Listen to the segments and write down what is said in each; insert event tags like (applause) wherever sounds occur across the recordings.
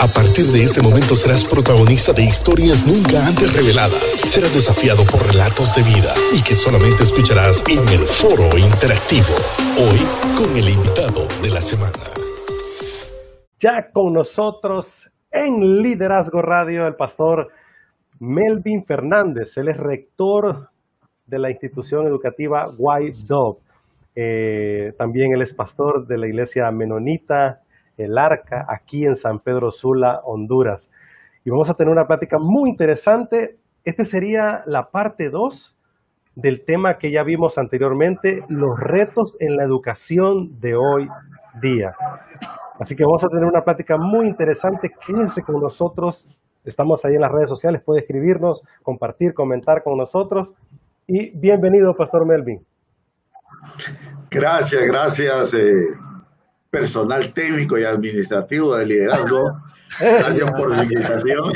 A partir de este momento serás protagonista de historias nunca antes reveladas. Serás desafiado por relatos de vida y que solamente escucharás en el foro interactivo. Hoy con el invitado de la semana. Ya con nosotros en Liderazgo Radio el pastor Melvin Fernández. Él es rector de la institución educativa White Dove. Eh, también él es pastor de la iglesia menonita el Arca, aquí en San Pedro Sula, Honduras. Y vamos a tener una plática muy interesante. Este sería la parte 2 del tema que ya vimos anteriormente, los retos en la educación de hoy día. Así que vamos a tener una plática muy interesante. Quédense con nosotros. Estamos ahí en las redes sociales. Puede escribirnos, compartir, comentar con nosotros. Y bienvenido, Pastor Melvin. Gracias, gracias. Eh, personal técnico y administrativo de liderazgo. Gracias por su invitación.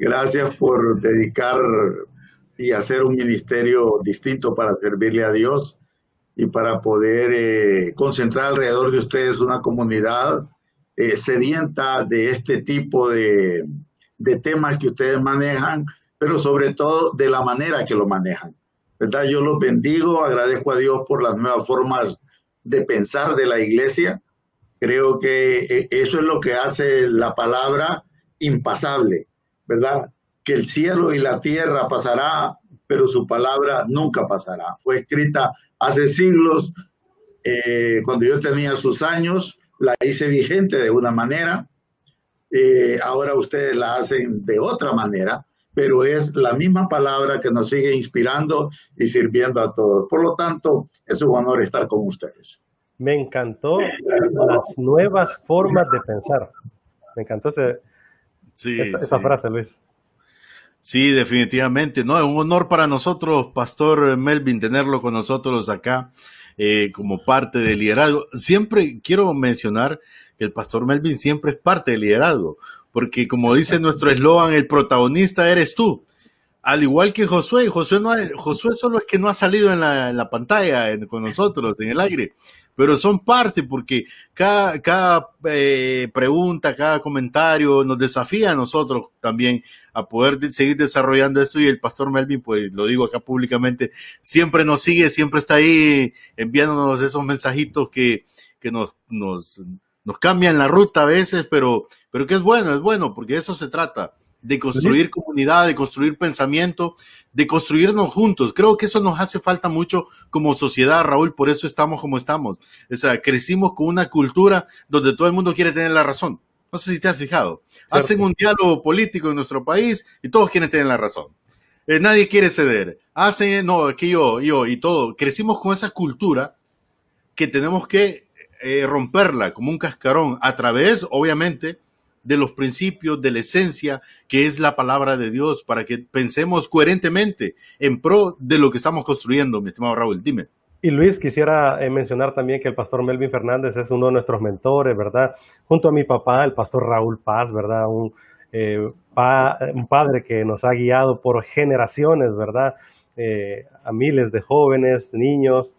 Gracias por dedicar y hacer un ministerio distinto para servirle a Dios y para poder eh, concentrar alrededor de ustedes una comunidad eh, sedienta de este tipo de, de temas que ustedes manejan, pero sobre todo de la manera que lo manejan. ¿verdad? Yo los bendigo, agradezco a Dios por las nuevas formas de pensar de la iglesia. Creo que eh, eso es lo que hace la palabra impasable, ¿verdad? Que el cielo y la tierra pasará, pero su palabra nunca pasará. Fue escrita hace siglos, eh, cuando yo tenía sus años, la hice vigente de una manera, eh, ahora ustedes la hacen de otra manera, pero es la misma palabra que nos sigue inspirando y sirviendo a todos. Por lo tanto, es un honor estar con ustedes. Me encantó las nuevas formas de pensar. Me encantó esa, frase, Luis. Sí, definitivamente. No, es un honor para nosotros, Pastor Melvin, tenerlo con nosotros acá eh, como parte del liderazgo. Siempre quiero mencionar que el Pastor Melvin siempre es parte del liderazgo porque como dice nuestro eslogan, el protagonista eres tú. Al igual que Josué, Josué, no Josué solo es que no ha salido en la, pantalla con nosotros, en el aire, pero son parte porque cada, cada eh, pregunta, cada comentario nos desafía a nosotros también a poder seguir desarrollando esto y el pastor Melvin, pues lo digo acá públicamente, siempre nos sigue, siempre está ahí enviándonos esos mensajitos que, que nos, nos, nos cambian la ruta a veces, pero, pero que es bueno, es bueno, porque de eso se trata, de construir comunidad, de construir pensamiento, de construirnos juntos. Creo que eso nos hace falta mucho como sociedad, Raúl, por eso estamos como estamos. O sea, crecimos con una cultura donde todo el mundo quiere tener la razón. No sé si te has fijado. Hacen un diálogo político en nuestro país y todos quieren tener la razón. Eh, nadie quiere ceder. Hacen, no, que yo, yo y todo. Crecimos con esa cultura que tenemos que eh, romperla como un cascarón a través, obviamente, de los principios, de la esencia que es la palabra de Dios, para que pensemos coherentemente en pro de lo que estamos construyendo, mi estimado Raúl. Dime. Y Luis, quisiera eh, mencionar también que el pastor Melvin Fernández es uno de nuestros mentores, ¿verdad? Junto a mi papá, el pastor Raúl Paz, ¿verdad? Un, eh, un padre que nos ha guiado por generaciones, ¿verdad? a miles de jóvenes, niños,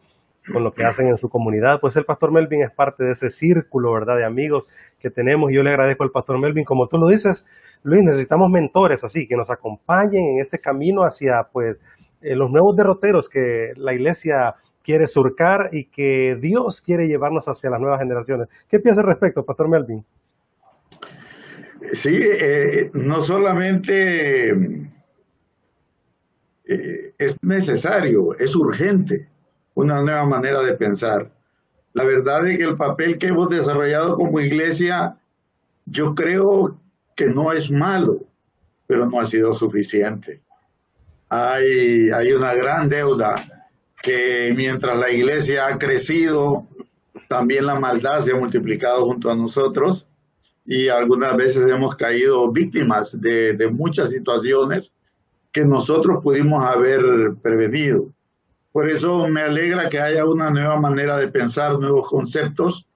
con lo que hacen en su comunidad. Pues el pastor Melvin es parte de ese círculo, ¿verdad?, de amigos que tenemos. Yo le agradezco al pastor Melvin, como tú lo dices, Luis, necesitamos mentores así, que nos acompañen en este camino hacia, pues, eh, los nuevos derroteros que la iglesia quiere surcar y que Dios quiere llevarnos hacia las nuevas generaciones. ¿Qué piensa al respecto, pastor Melvin? Sí, eh, no solamente eh, es necesario, es urgente una nueva manera de pensar. La verdad es que el papel que hemos desarrollado como iglesia, yo creo que no es malo, pero no ha sido suficiente. Hay, hay una gran deuda que mientras la iglesia ha crecido, también la maldad se ha multiplicado junto a nosotros y algunas veces hemos caído víctimas de, de muchas situaciones que nosotros pudimos haber prevenido. Por eso me alegra que haya una nueva manera de pensar, nuevos conceptos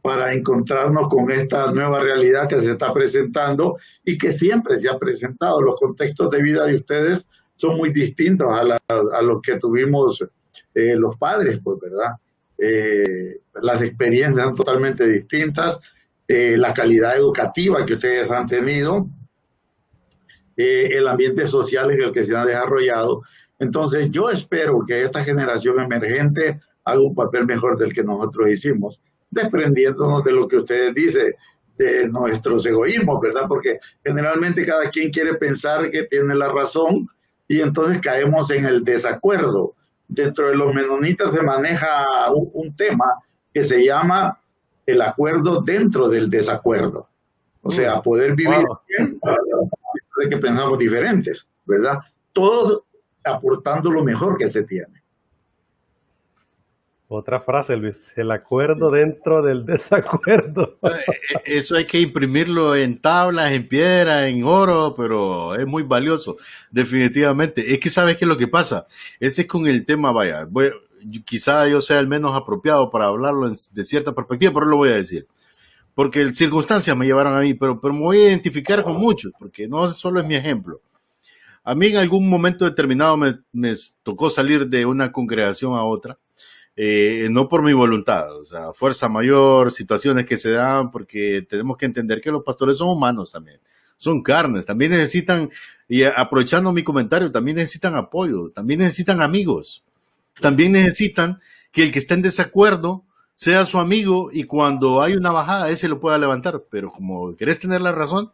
para encontrarnos con esta nueva realidad que se está presentando y que siempre se ha presentado. Los contextos de vida de ustedes son muy distintos a, los que tuvimos eh, los padres, pues, ¿verdad? Eh, las experiencias son totalmente distintas eh, la calidad educativa que ustedes han tenido, el ambiente social en el que se han desarrollado. Entonces yo espero que esta generación emergente haga un papel mejor del que nosotros hicimos, desprendiéndonos de lo que ustedes dicen, de nuestros egoísmos, ¿verdad? Porque generalmente cada quien quiere pensar que tiene la razón y entonces caemos en el desacuerdo. Dentro de los menonitas se maneja un, tema que se llama el acuerdo dentro del desacuerdo. O sea, mm. poder vivir bien de que pensamos diferentes, ¿verdad? Todos aportando lo mejor que se tiene. Otra frase, Luis, el acuerdo dentro del desacuerdo. (laughs) Eh, eh, eso hay que imprimirlo en tablas, en piedra, en oro, pero es muy valioso, definitivamente. Es que sabes qué es lo que pasa. Ese es con el tema, vaya, voy, quizá yo sea el menos apropiado para hablarlo de cierta perspectiva, pero lo voy a decir. Porque circunstancias me llevaron a mí, pero, pero me voy a identificar con muchos, porque no solo es mi ejemplo. A mí en algún momento determinado me, tocó salir de una congregación a otra eh, no por mi voluntad, o sea, fuerza mayor, situaciones que se dan, porque tenemos que entender que los pastores son humanos también, son carnes, también necesitan, y aprovechando mi comentario, también necesitan apoyo, también necesitan amigos, también necesitan que el que está en desacuerdo sea su amigo y cuando hay una bajada, ese lo pueda levantar, pero como querés tener la razón,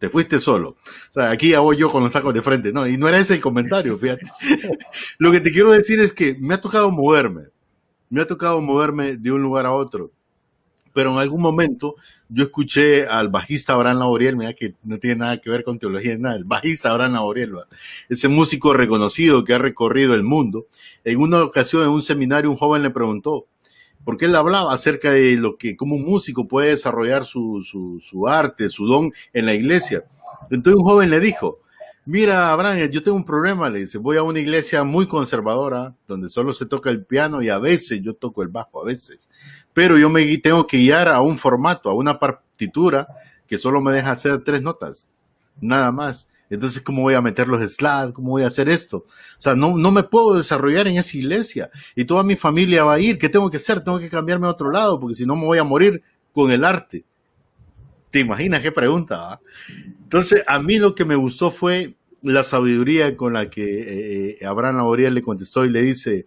te fuiste solo. O sea, aquí hago yo con los sacos de frente, ¿no? Y no era ese el comentario, fíjate. (laughs) Lo que te quiero decir es que me ha tocado moverme, me ha tocado moverme de un lugar a otro. Pero en algún momento yo escuché al bajista Abraham Laboriel, mira que no tiene nada que ver con teología, nada, el bajista Abraham Laboriel, ese músico reconocido que ha recorrido el mundo. En una ocasión en un seminario un joven le preguntó, porque él hablaba acerca de lo que como un músico puede desarrollar su, su, arte, su don en la iglesia. Entonces un joven le dijo, mira, Abraham, yo tengo un problema, le dice, voy a una iglesia muy conservadora, donde solo se toca el piano y a veces yo toco el bajo, a veces, pero yo me tengo que guiar a un formato, a una partitura que solo me deja hacer tres notas, nada más. Entonces, ¿cómo voy a meter los slides? ¿Cómo voy a hacer esto? O sea, no, no me puedo desarrollar en esa iglesia y toda mi familia va a ir. ¿Qué tengo que hacer? Tengo que cambiarme a otro lado porque si no me voy a morir con el arte. ¿Te imaginas qué pregunta? Ah? Entonces, a mí lo que me gustó fue la sabiduría con la que eh, eh, Abraham Laboriel le contestó y le dice,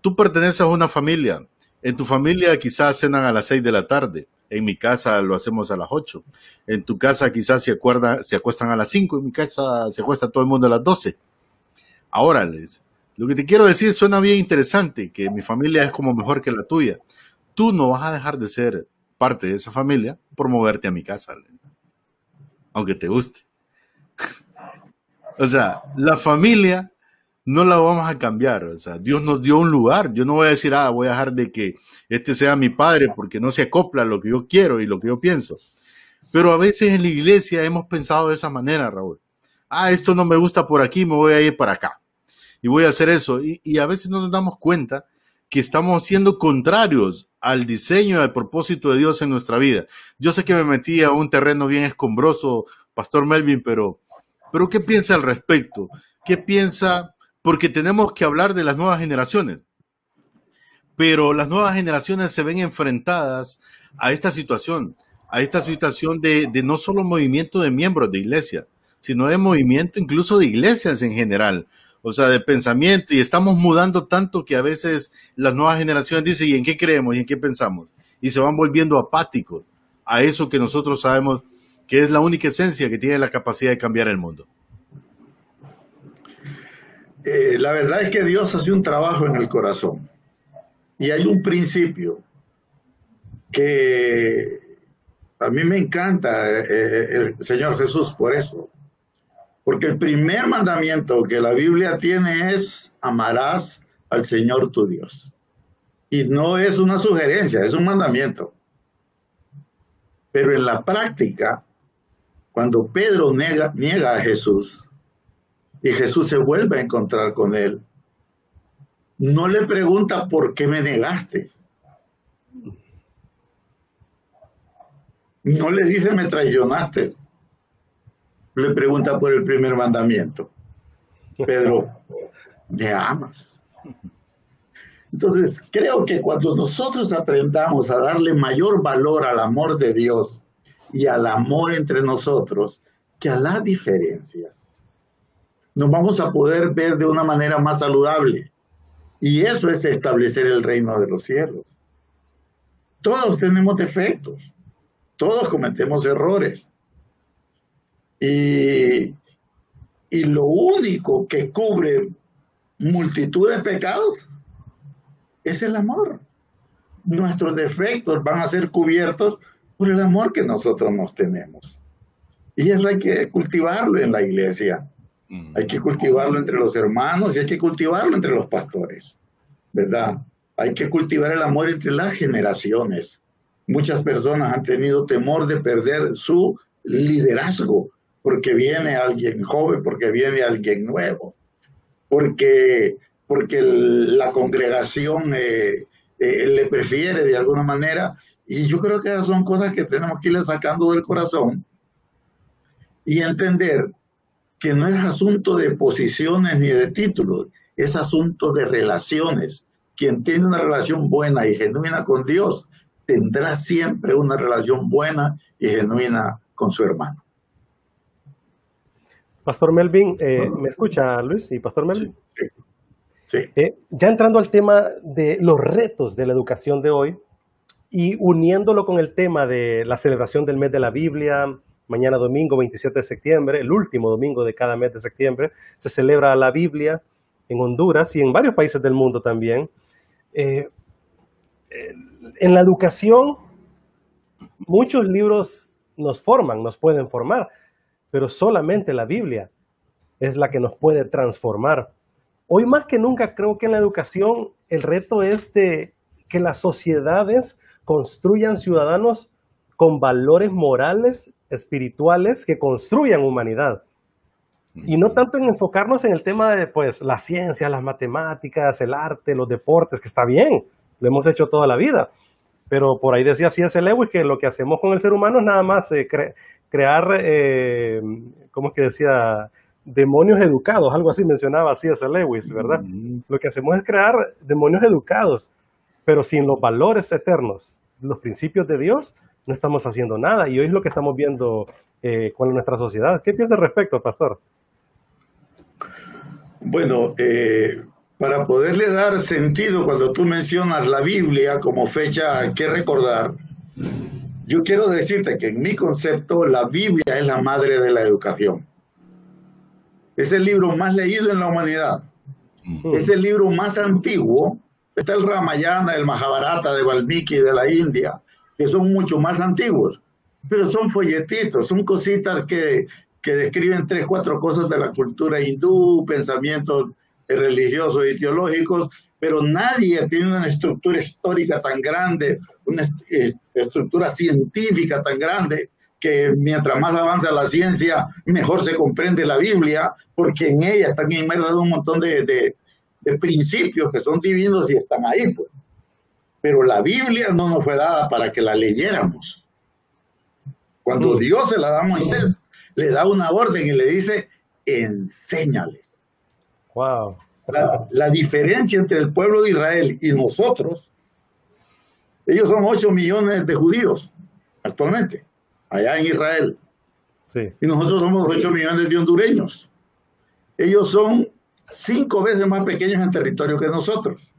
tú perteneces a una familia. En tu familia quizás cenan a las seis de la tarde en mi casa lo hacemos a las 8. En tu casa quizás se, acuerda, se acuestan a las 5. En mi casa se acuesta todo el mundo a las 12. Ahora, les, lo que te quiero decir suena bien interesante, que mi familia es como mejor que la tuya. Tú no vas a dejar de ser parte de esa familia por moverte a mi casa, aunque te guste. (laughs) o sea, la familia no la vamos a cambiar. O sea, Dios nos dio un lugar. Yo no voy a decir, ah, voy a dejar de que este sea mi padre porque no se acopla a lo que yo quiero y lo que yo pienso. Pero a veces en la iglesia hemos pensado de esa manera, Raúl. Ah, esto no me gusta por aquí, me voy a ir para acá. Y voy a hacer eso. Y, a veces no nos damos cuenta que estamos siendo contrarios al diseño, al propósito de Dios en nuestra vida. Yo sé que me metí a un terreno bien escombroso, Pastor Melvin, pero, pero ¿qué piensa al respecto? ¿Qué piensa porque tenemos que hablar de las nuevas generaciones. Pero las nuevas generaciones se ven enfrentadas a esta situación, a esta situación de, no solo movimiento de miembros de iglesia, sino de movimiento incluso de iglesias en general, o sea, de pensamiento, y estamos mudando tanto que a veces las nuevas generaciones dicen, ¿y en qué creemos y en qué pensamos? Y se van volviendo apáticos a eso que nosotros sabemos que es la única esencia que tiene la capacidad de cambiar el mundo. Eh, la verdad es que Dios hace un trabajo en el corazón. Y hay un principio que a mí me encanta eh, eh, el Señor Jesús por eso. Porque el primer mandamiento que la Biblia tiene es amarás al Señor tu Dios. Y no es una sugerencia, es un mandamiento. Pero en la práctica, cuando Pedro niega a Jesús, y Jesús se vuelve a encontrar con él. No le pregunta por qué me negaste. No le dice me traicionaste. Le pregunta por el primer mandamiento. Pedro, ¿me amas? Entonces, creo que cuando nosotros aprendamos a darle mayor valor al amor de Dios y al amor entre nosotros que a las diferencias, nos vamos a poder ver de una manera más saludable. Y eso es establecer el reino de los cielos. Todos tenemos defectos, todos cometemos errores. Y, y lo único que cubre multitud de pecados es el amor. Nuestros defectos van a ser cubiertos por el amor que nosotros nos tenemos. Y eso hay que cultivarlo en la iglesia. Hay que cultivarlo entre los hermanos y hay que cultivarlo entre los pastores. ¿Verdad? Hay que cultivar el amor entre las generaciones. Muchas personas han tenido temor de perder su liderazgo porque viene alguien joven, porque viene alguien nuevo, porque porque la congregación eh, eh, le prefiere de alguna manera. Y yo creo que esas son cosas que tenemos que irle sacando del corazón y entender que no es asunto de posiciones ni de títulos, es asunto de relaciones. Quien tiene una relación buena y genuina con Dios tendrá siempre una relación buena y genuina con su hermano. Pastor Melvin, eh, ¿me escucha Luis y Pastor Melvin? sí. Eh, ya entrando al tema de los retos de la educación de hoy y uniéndolo con el tema de la celebración del mes de la Biblia, mañana domingo 27 de septiembre, el último domingo de cada mes de septiembre, se celebra la Biblia en Honduras y en varios países del mundo también. Eh, en la educación, muchos libros nos forman, nos pueden formar, pero solamente la Biblia es la que nos puede transformar. Hoy más que nunca creo que en la educación el reto es de que las sociedades construyan ciudadanos con valores morales, espirituales, que construyan humanidad. Y no tanto en enfocarnos en el tema de pues, la ciencia, las matemáticas, el arte, los deportes, que está bien, lo hemos hecho toda la vida. Pero por ahí decía C.S. Lewis que lo que hacemos con el ser humano es nada más eh, crear, eh, ¿cómo es que decía? demonios educados, algo así mencionaba ese Lewis, ¿verdad? Lo que hacemos es crear demonios educados, pero sin los valores eternos, los principios de Dios, no estamos haciendo nada. Y hoy es lo que estamos viendo eh, con nuestra sociedad. ¿Qué piensa al respecto, pastor? Bueno, eh, para poderle dar sentido cuando tú mencionas la Biblia como fecha que recordar, yo quiero decirte que en mi concepto la Biblia es la madre de la educación. Es el libro más leído en la humanidad. Es el libro más antiguo. Está el Ramayana, el Mahabharata de Valmiki de la India, que son mucho más antiguos. Pero son folletitos, son cositas que, que describen tres, cuatro cosas de la cultura hindú, pensamientos religiosos y teológicos, pero nadie tiene una estructura histórica tan grande, una estructura científica tan grande que mientras más avanza la ciencia, mejor se comprende la Biblia, porque en ella están inmersos un montón de, principios que son divinos y están ahí. Pues. Pero la Biblia no nos fue dada para que la leyéramos. Cuando. Dios se la da a Moisés, le da una orden y le dice, enséñales. Wow. La, la, diferencia entre el pueblo de Israel y nosotros, ellos son 8 millones de judíos actualmente allá en Israel. Y nosotros somos 8 millones de hondureños. Ellos son cinco veces más pequeños en territorio que nosotros.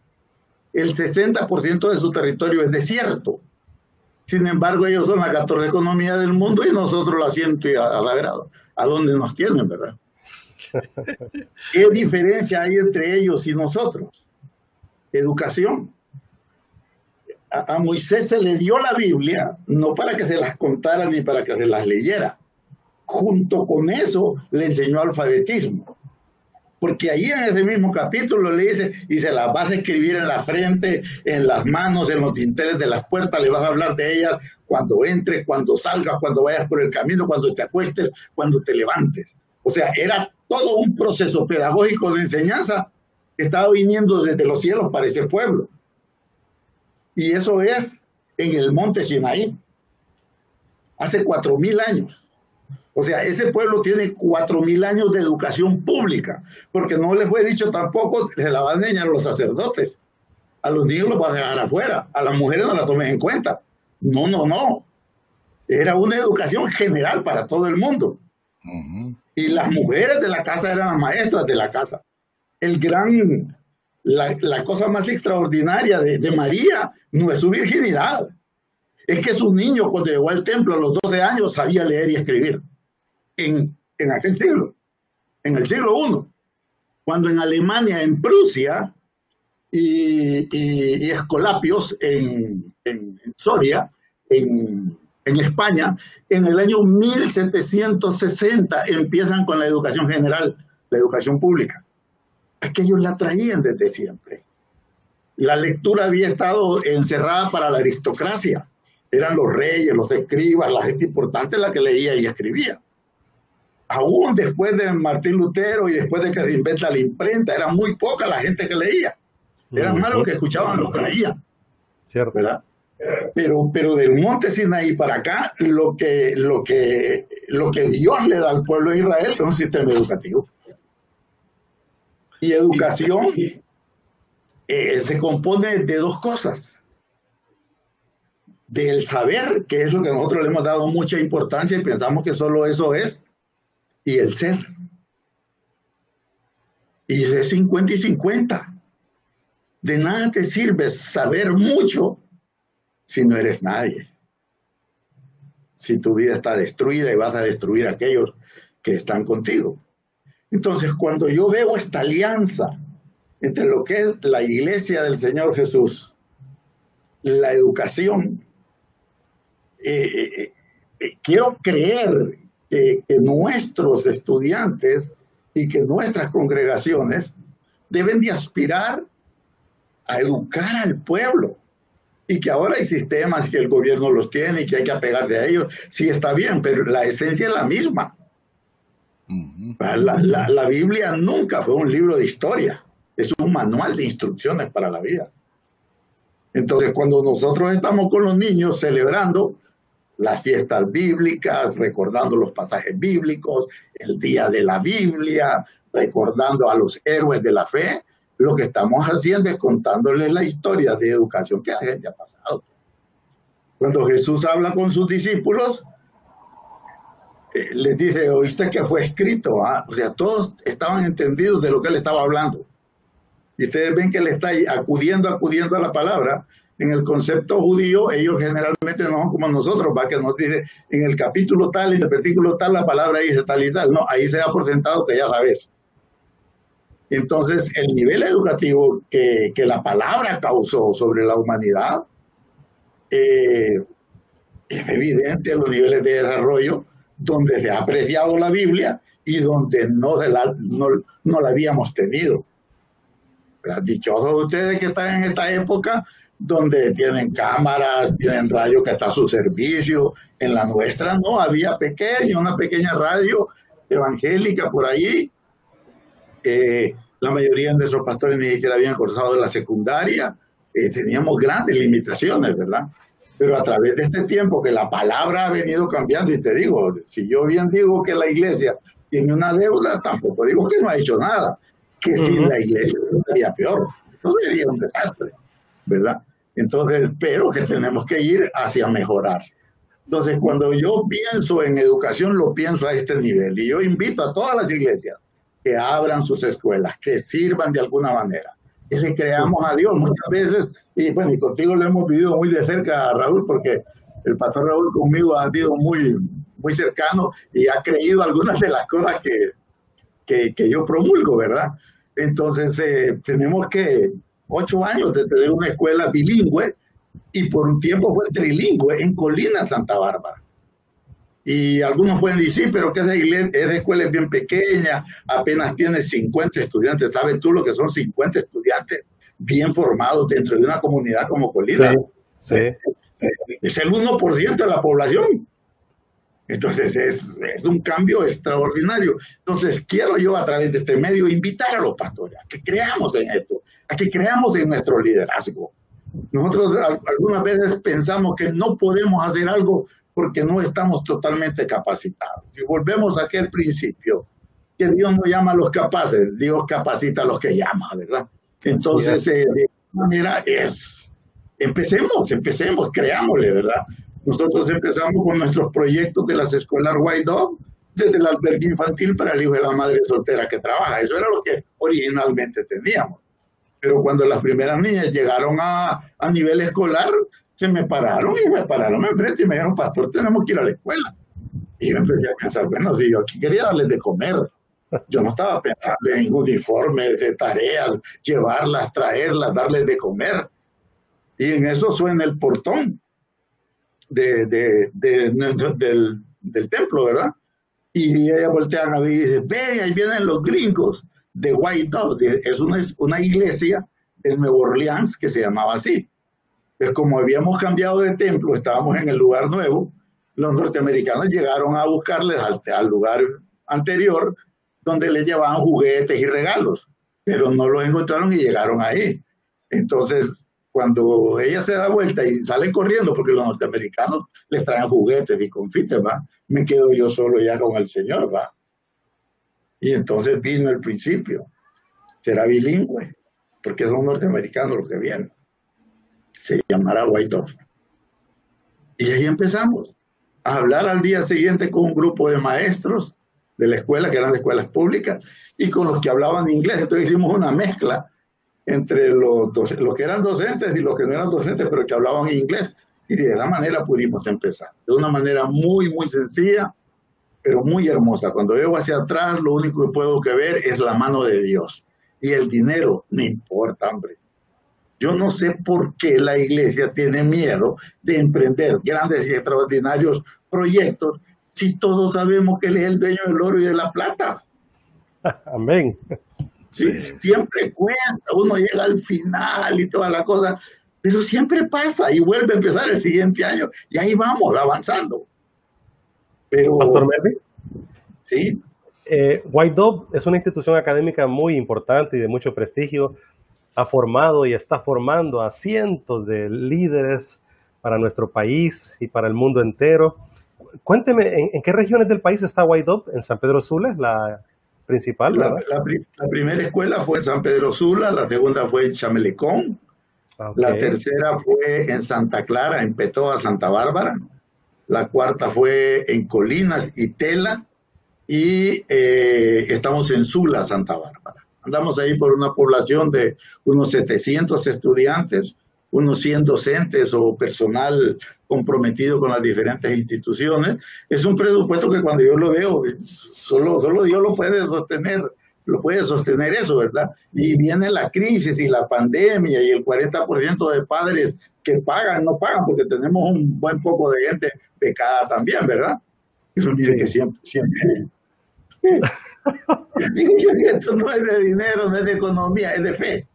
El 60% de su territorio es desierto. Sin embargo, ellos son la 14 economía del mundo y nosotros la ciento y a, la grado. ¿A dónde nos tienen, verdad? (laughs) ¿Qué diferencia hay entre ellos y nosotros? Educación a, Moisés se le dio la Biblia no para que se las contara ni para que se las leyera. Junto con eso le enseñó alfabetismo. Porque ahí en ese mismo capítulo le dice, y se las vas a escribir en la frente, en las manos, en los dinteles de las puertas, le vas a hablar de ellas cuando entres, cuando salgas, cuando vayas por el camino, cuando te acuestes, cuando te levantes. O sea, era todo un proceso pedagógico de enseñanza que estaba viniendo desde los cielos para ese pueblo. Y eso es en el monte Sinaí, hace cuatro mil años. O sea, ese pueblo tiene cuatro mil años de educación pública, porque no le fue dicho tampoco, se la van a enseñar a los sacerdotes. a los niños los vas a dejar afuera, a las mujeres no las tomes en cuenta. No, no, no. Era una educación general para todo el mundo. Y las mujeres de la casa eran las maestras de la casa. El gran, la, cosa más extraordinaria de, de, María no es su virginidad. Es que su niño cuando llegó al templo a los 12 años sabía leer y escribir. En, en aquel siglo, en el siglo I. Cuando en Alemania, en Prusia, y, y, Escolapios en, en, Soria, en, en, España, en el año 1760 empiezan con la educación general, la educación pública. Aquellos la traían desde siempre. La lectura había estado encerrada para la aristocracia. Eran los reyes, los escribas, la gente importante la que leía y escribía. Aún después de Martín Lutero y después de que se inventa la imprenta, era muy poca la gente que leía. Eran más los que escuchaban lo que leían. Cierto. ¿Verdad? Pero, pero del monte Sinaí para acá, lo que, lo, que, lo que Dios le da al pueblo de Israel es un sistema educativo. Y educación eh, se compone de dos cosas. Del saber, que es lo que nosotros le hemos dado mucha importancia y pensamos que solo eso es, y el ser. Y es 50 y 50. De nada te sirve saber mucho si no eres nadie. Si tu vida está destruida y vas a destruir a aquellos que están contigo. Entonces, cuando yo veo esta alianza entre lo que es la iglesia del Señor Jesús, la educación, eh, eh, eh, quiero creer que, que nuestros estudiantes y que nuestras congregaciones deben de aspirar a educar al pueblo. Y que ahora hay sistemas que el gobierno los tiene y que hay que apegarse a ellos. Sí, está bien, pero la esencia es la misma. la, la, Biblia nunca fue un libro de historia, es un manual de instrucciones para la vida. Entonces, cuando nosotros estamos con los niños celebrando las fiestas bíblicas, recordando los pasajes bíblicos, el día de la Biblia, recordando a los héroes de la fe, lo que estamos haciendo es contándoles la historia de educación que a gente ha pasado. Cuando Jesús habla con sus discípulos, eh, les dice, oíste que fue escrito. ¿ah? O sea, todos estaban entendidos de lo que él estaba hablando. Y ustedes ven que él está acudiendo, acudiendo a la palabra. En el concepto judío, ellos generalmente no son como nosotros, va que nos dice en el capítulo tal, en el versículo tal, la palabra dice tal y tal. No, ahí se da por sentado que ya sabes. Entonces, el nivel educativo que, la palabra causó sobre la humanidad eh, es evidente en los niveles de desarrollo donde se ha apreciado la Biblia y donde no, la, no, la habíamos tenido. Dichosos ustedes que están en esta época donde tienen cámaras, tienen radio que está a su servicio. En la nuestra no, había pequeño, una pequeña radio evangélica por allí la mayoría de nuestros pastores ni siquiera habían cursado la secundaria, eh, teníamos grandes limitaciones, ¿verdad? Pero a través de este tiempo que la palabra ha venido cambiando, y te digo, si yo bien digo que la iglesia tiene una deuda, tampoco digo que no ha hecho nada, que sin la iglesia sería peor, eso sería un desastre, ¿verdad? Entonces, pero que tenemos que ir hacia mejorar. Entonces, cuando yo pienso en educación, lo pienso a este nivel. Y yo invito a todas las iglesias que abran sus escuelas, que sirvan de alguna manera, que le creamos a Dios muchas veces. Y bueno, y contigo lo hemos vivido muy de cerca, Raúl, porque el pastor Raúl conmigo ha sido muy, muy cercano y ha creído algunas de las cosas que, que, que yo promulgo, ¿verdad? Entonces, eh, tenemos que ocho años de tener una escuela bilingüe y por un tiempo fue trilingüe en Colina, Santa Bárbara. Y algunos pueden decir, pero que esa, escuela es bien pequeña, apenas tiene 50 estudiantes. ¿Sabes tú lo que son 50 estudiantes bien formados dentro de una comunidad como Colina? Sí, Es el 1% de la población. Entonces es, es, un cambio extraordinario. Entonces quiero yo a través de este medio invitar a los pastores a que creamos en esto, a que creamos en nuestro liderazgo. Nosotros algunas veces pensamos que no podemos hacer algo porque no estamos totalmente capacitados. Si volvemos a aquel principio, que Dios no llama a los capaces, Dios capacita a los que llama, ¿verdad? Entonces, eh, manera es, empecemos, empecemos, creámosle, ¿verdad? Nosotros empezamos con nuestros proyectos de las escuelas White Dog, desde el albergue infantil para el hijo de la madre soltera que trabaja. Eso era lo que originalmente teníamos. Pero cuando las primeras niñas llegaron a, a nivel escolar, se me pararon y me pararon enfrente y me dijeron, pastor, tenemos que ir a la escuela. Y yo empecé a pensar, bueno, si yo aquí quería darles de comer, yo no estaba pensando en uniformes, de tareas, llevarlas, traerlas, darles de comer. Y en eso suena el portón de, de, del, del, templo, ¿verdad? Y ella voltean a ver y dice, ve, ahí vienen los gringos de White Dog. Es una, iglesia en Nueva Orleans que se llamaba así. Es como habíamos cambiado de templo, estábamos en el lugar nuevo, los norteamericanos llegaron a buscarles al, al lugar anterior donde les llevaban juguetes y regalos, pero no los encontraron y llegaron ahí. Entonces, cuando ella se da vuelta y salen corriendo, porque los norteamericanos les traen juguetes y confites, va, me quedo yo solo ya con el Señor, va. Y entonces vino el principio. Será bilingüe, porque son norteamericanos los que vienen. Se llamará White Y ahí empezamos a hablar al día siguiente con un grupo de maestros de la escuela, que eran de escuelas públicas, y con los que hablaban inglés. Entonces hicimos una mezcla entre los, los que eran docentes y los que no eran docentes, pero que hablaban inglés. Y de esa manera pudimos empezar. De una manera muy, muy sencilla, pero muy hermosa. Cuando veo hacia atrás, lo único que puedo que ver es la mano de Dios. Y el dinero, no importa, hombre. Yo no sé por qué la iglesia tiene miedo de emprender grandes y extraordinarios proyectos si todos sabemos que Él es el dueño del oro y de la plata? (laughs) Amén. Sí, siempre cuenta, uno llega al final y toda la cosa, pero siempre pasa y vuelve a empezar el siguiente año y ahí vamos avanzando. Pero, Pastor Melvin. Sí. Eh, White Dove es una institución académica muy importante y de mucho prestigio. Ha formado y está formando a cientos de líderes para nuestro país y para el mundo entero cuénteme, ¿en, qué regiones del país está White En San Pedro Sula, la principal. La, primera escuela fue San Pedro Sula, la segunda fue en Chamelecón, la tercera fue en Santa Clara, en Petoa, Santa Bárbara, la cuarta fue en Colinas y Tela, y eh, estamos en Sula, Santa Bárbara. Andamos ahí por una población de unos 700 estudiantes, unos 100 docentes o personal comprometido con las diferentes instituciones. Es un presupuesto que cuando yo lo veo, solo, solo Dios lo puede sostener, lo puede sostener eso, ¿verdad? Y viene la crisis y la pandemia y el 40% de padres que pagan, no pagan, porque tenemos un buen poco de gente becada también, ¿verdad? Pero mire que siempre, siempre. (laughs) Digo yo esto no es de dinero, no es de economía, es de fe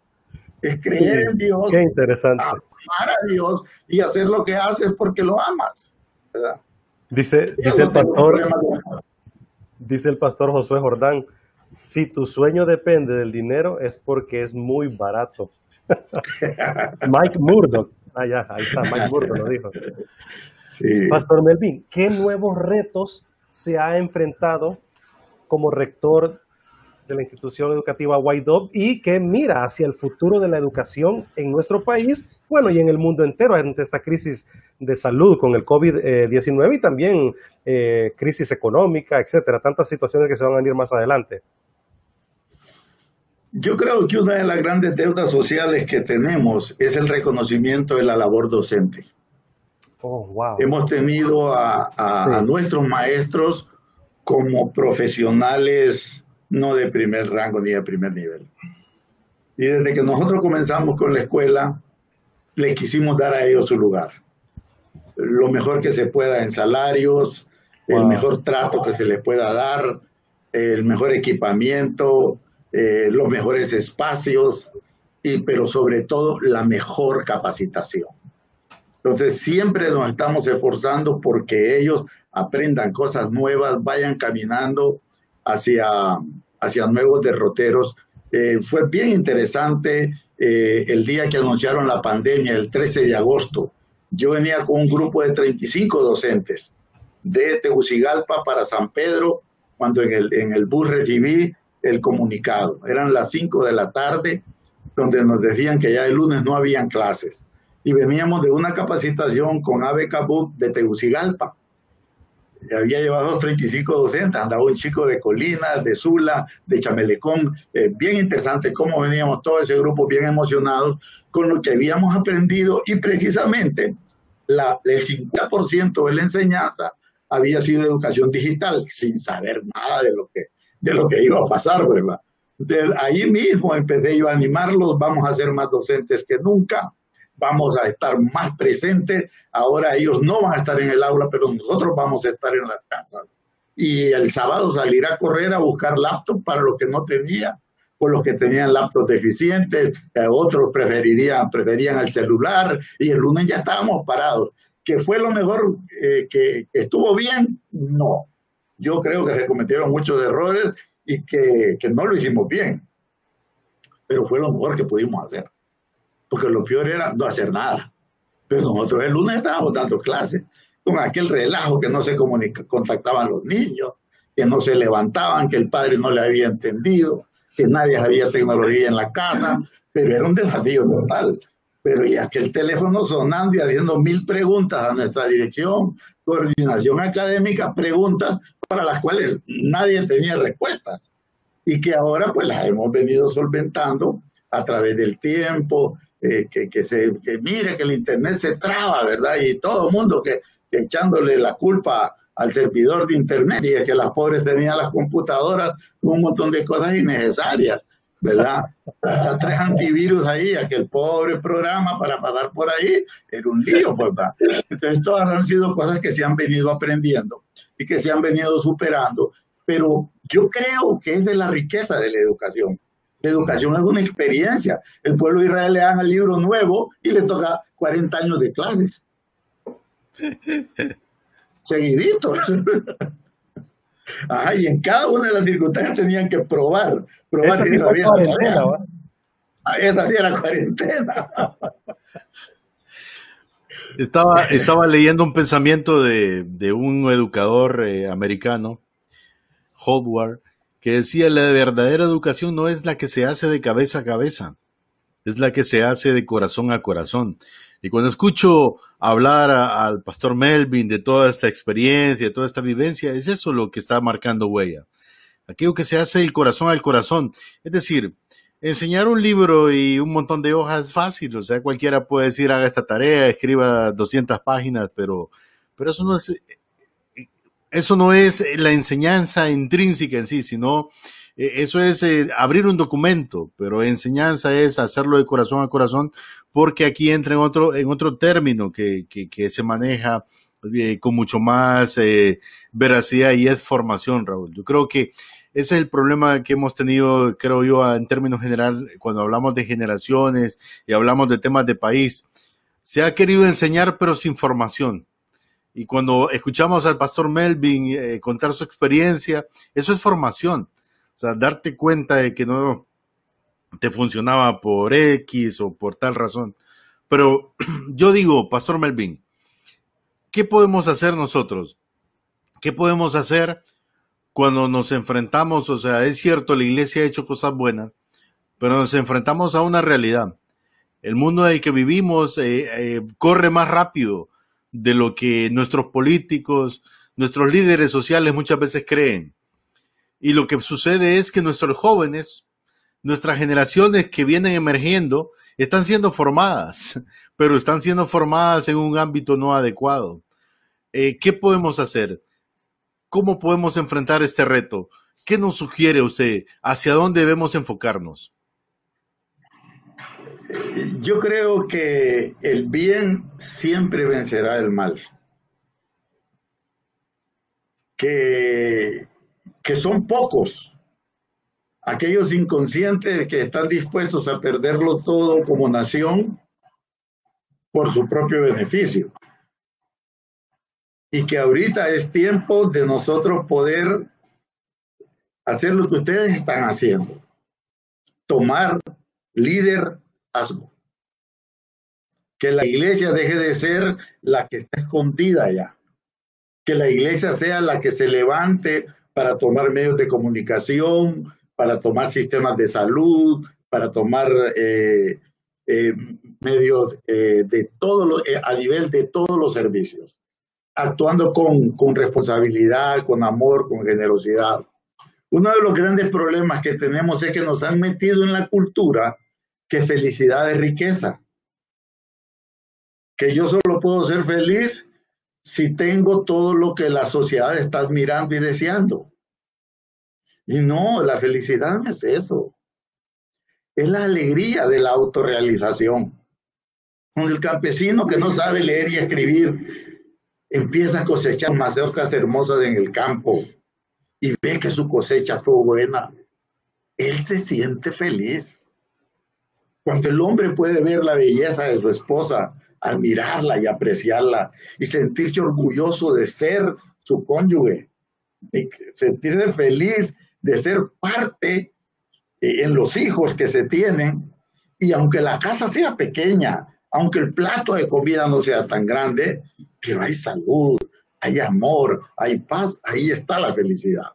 es creer en Dios, qué interesante. amar a Dios y hacer lo que haces porque lo amas. ¿verdad? Dice, dice el pastor, dice el pastor Josué Jordán, si tu sueño depende del dinero es porque es muy barato. (laughs) Mike Murdoch, ah ya, ahí está, Mike Murdoch lo dijo. Pastor Melvin, ¿qué nuevos retos se ha enfrentado como rector de la institución educativa Dog y que mira hacia el futuro de la educación en nuestro país, bueno, y en el mundo entero ante esta crisis de salud con el COVID-19 y también eh, crisis económica, etcétera, tantas situaciones que se van a venir más adelante. Yo creo que una de las grandes deudas sociales que tenemos es el reconocimiento de la labor docente. Oh, wow. Hemos tenido a, a nuestros maestros como profesionales no de primer rango ni de primer nivel. Y desde que nosotros comenzamos con la escuela, le quisimos dar a ellos su lugar. Lo mejor que se pueda en salarios, el mejor trato que se les pueda dar, el mejor equipamiento, eh, los mejores espacios, y, pero sobre todo la mejor capacitación. Entonces siempre nos estamos esforzando porque ellos aprendan cosas nuevas, vayan caminando hacia, hacia nuevos derroteros. Eh, fue bien interesante eh, el día que anunciaron la pandemia, el 13 de agosto. Yo venía con un grupo de 35 docentes de Tegucigalpa para San Pedro, cuando en el, en el bus recibí el comunicado. Eran las 5 de la tarde donde nos decían que ya el lunes no habían clases. Y veníamos de una capacitación con Ave de Tegucigalpa. Había llevado 35 docentes, andaba un chico de Colinas, de Sula, de Chamelecón. Eh, bien interesante cómo veníamos todo ese grupo bien emocionados con lo que habíamos aprendido y precisamente la, el 50% de la enseñanza había sido educación digital, sin saber nada de lo que, de lo que iba a pasar, ¿verdad? Entonces, ahí mismo empecé yo a animarlos, vamos a ser más docentes que nunca, vamos a estar más presentes, ahora ellos no van a estar en el aula, pero nosotros vamos a estar en las casas. Y el sábado salir a correr a buscar laptop para los que no tenían, por los que tenían laptops deficientes, eh, otros preferirían, preferían el celular, y el lunes ya estábamos parados que fue lo mejor, eh, que, estuvo bien, no. Yo creo que se cometieron muchos errores y que, que, no lo hicimos bien. Pero fue lo mejor que pudimos hacer. Porque lo peor era no hacer nada. Pero nosotros el lunes estábamos dando clases con aquel relajo que no se contactaban los niños, que no se levantaban, que el padre no le había entendido, que nadie había tecnología en la casa, pero era un desafío total pero ya que el teléfono sonando y haciendo mil preguntas a nuestra dirección, coordinación académica, preguntas para las cuales nadie tenía respuestas y que ahora pues las hemos venido solventando a través del tiempo, eh, que, que, se que mire que el internet se traba, ¿verdad? Y todo el mundo que, que echándole la culpa al servidor de internet y es que las pobres tenían las computadoras un montón de cosas innecesarias ¿verdad? Hasta tres antivirus ahí, aquel pobre programa para pasar por ahí, era un lío, pues, ¿verdad? Entonces, todas han sido cosas que se han venido aprendiendo y que se han venido superando, pero yo creo que esa es la riqueza de la educación. La educación es una experiencia. El pueblo de Israel le dan el libro nuevo y le toca 40 años de clases. Seguidito. Ajá, y en cada una de las circunstancias tenían que probar, probar que había cuarentena, Esa sí era cuarentena. Estaba, estaba leyendo un pensamiento de, de un educador eh, americano, Howard, que decía la verdadera educación no es la que se hace de cabeza a cabeza, es la que se hace de corazón a corazón. Y cuando escucho hablar al pastor Melvin de toda esta experiencia, de toda esta vivencia, es eso lo que está marcando huella. Aquello que se hace el corazón al corazón. Es decir, enseñar un libro y un montón de hojas es fácil. O sea, cualquiera puede decir, haga esta tarea, escriba 200 páginas, pero, pero eso no es, eso no es la enseñanza intrínseca en sí, sino eh, eso es eh, abrir un documento, pero enseñanza es hacerlo de corazón a corazón, porque aquí entra en otro, en otro término que, que, se maneja eh, con mucho más veracidad y es formación, Raúl. Yo creo que ese es el problema que hemos tenido, creo yo, en términos general, cuando hablamos de generaciones y hablamos de temas de país. Se ha querido enseñar, pero sin formación. Y cuando escuchamos al pastor Melvin contar su experiencia, eso es formación. O sea, darte cuenta de que no te funcionaba por X o por tal razón. Pero (clears throat) yo digo, Pastor Melvin, ¿qué podemos hacer nosotros? ¿Qué podemos hacer cuando nos enfrentamos? O sea, es cierto, la iglesia ha hecho cosas buenas, pero nos enfrentamos a una realidad. El mundo en el que vivimos eh, eh, corre más rápido de lo que nuestros políticos, nuestros líderes sociales muchas veces creen. Y lo que sucede es que nuestros jóvenes, nuestras generaciones que vienen emergiendo, están siendo formadas, (laughs) pero están siendo formadas en un ámbito no adecuado. Eh, ¿Qué podemos hacer? ¿Cómo podemos enfrentar este reto? ¿Qué nos sugiere usted? ¿Hacia dónde debemos enfocarnos? Yo creo que el bien siempre vencerá el mal. Que que son pocos, aquellos inconscientes que están dispuestos a perderlo todo como nación por su propio beneficio. Y que ahorita es tiempo de nosotros poder hacer lo que ustedes están haciendo, tomar liderazgo. Que la iglesia deje de ser la que está escondida ya. Que la iglesia sea la que se levante para tomar medios de comunicación, para tomar sistemas de salud, para tomar eh, eh, medios de todo a nivel de todos los servicios, actuando con, con responsabilidad, con amor, con generosidad. Uno de los grandes problemas que tenemos es que nos han metido en la cultura que felicidad es riqueza. Que yo solo puedo ser feliz si tengo todo lo que la sociedad está mirando y deseando. Y no, la felicidad no es eso. Es la alegría de la autorrealización. Con el campesino que no sabe leer y escribir, empieza a cosechar mazorcas hermosas en el campo y ve que su cosecha fue buena. Él se siente feliz. Cuando el hombre puede ver la belleza de su esposa, admirarla y apreciarla y sentirse orgulloso de ser su cónyuge, y sentirse feliz de ser parte eh, en los hijos que se tienen y aunque la casa sea pequeña, aunque el plato de comida no sea tan grande, pero hay salud, hay amor, hay paz, ahí está la felicidad.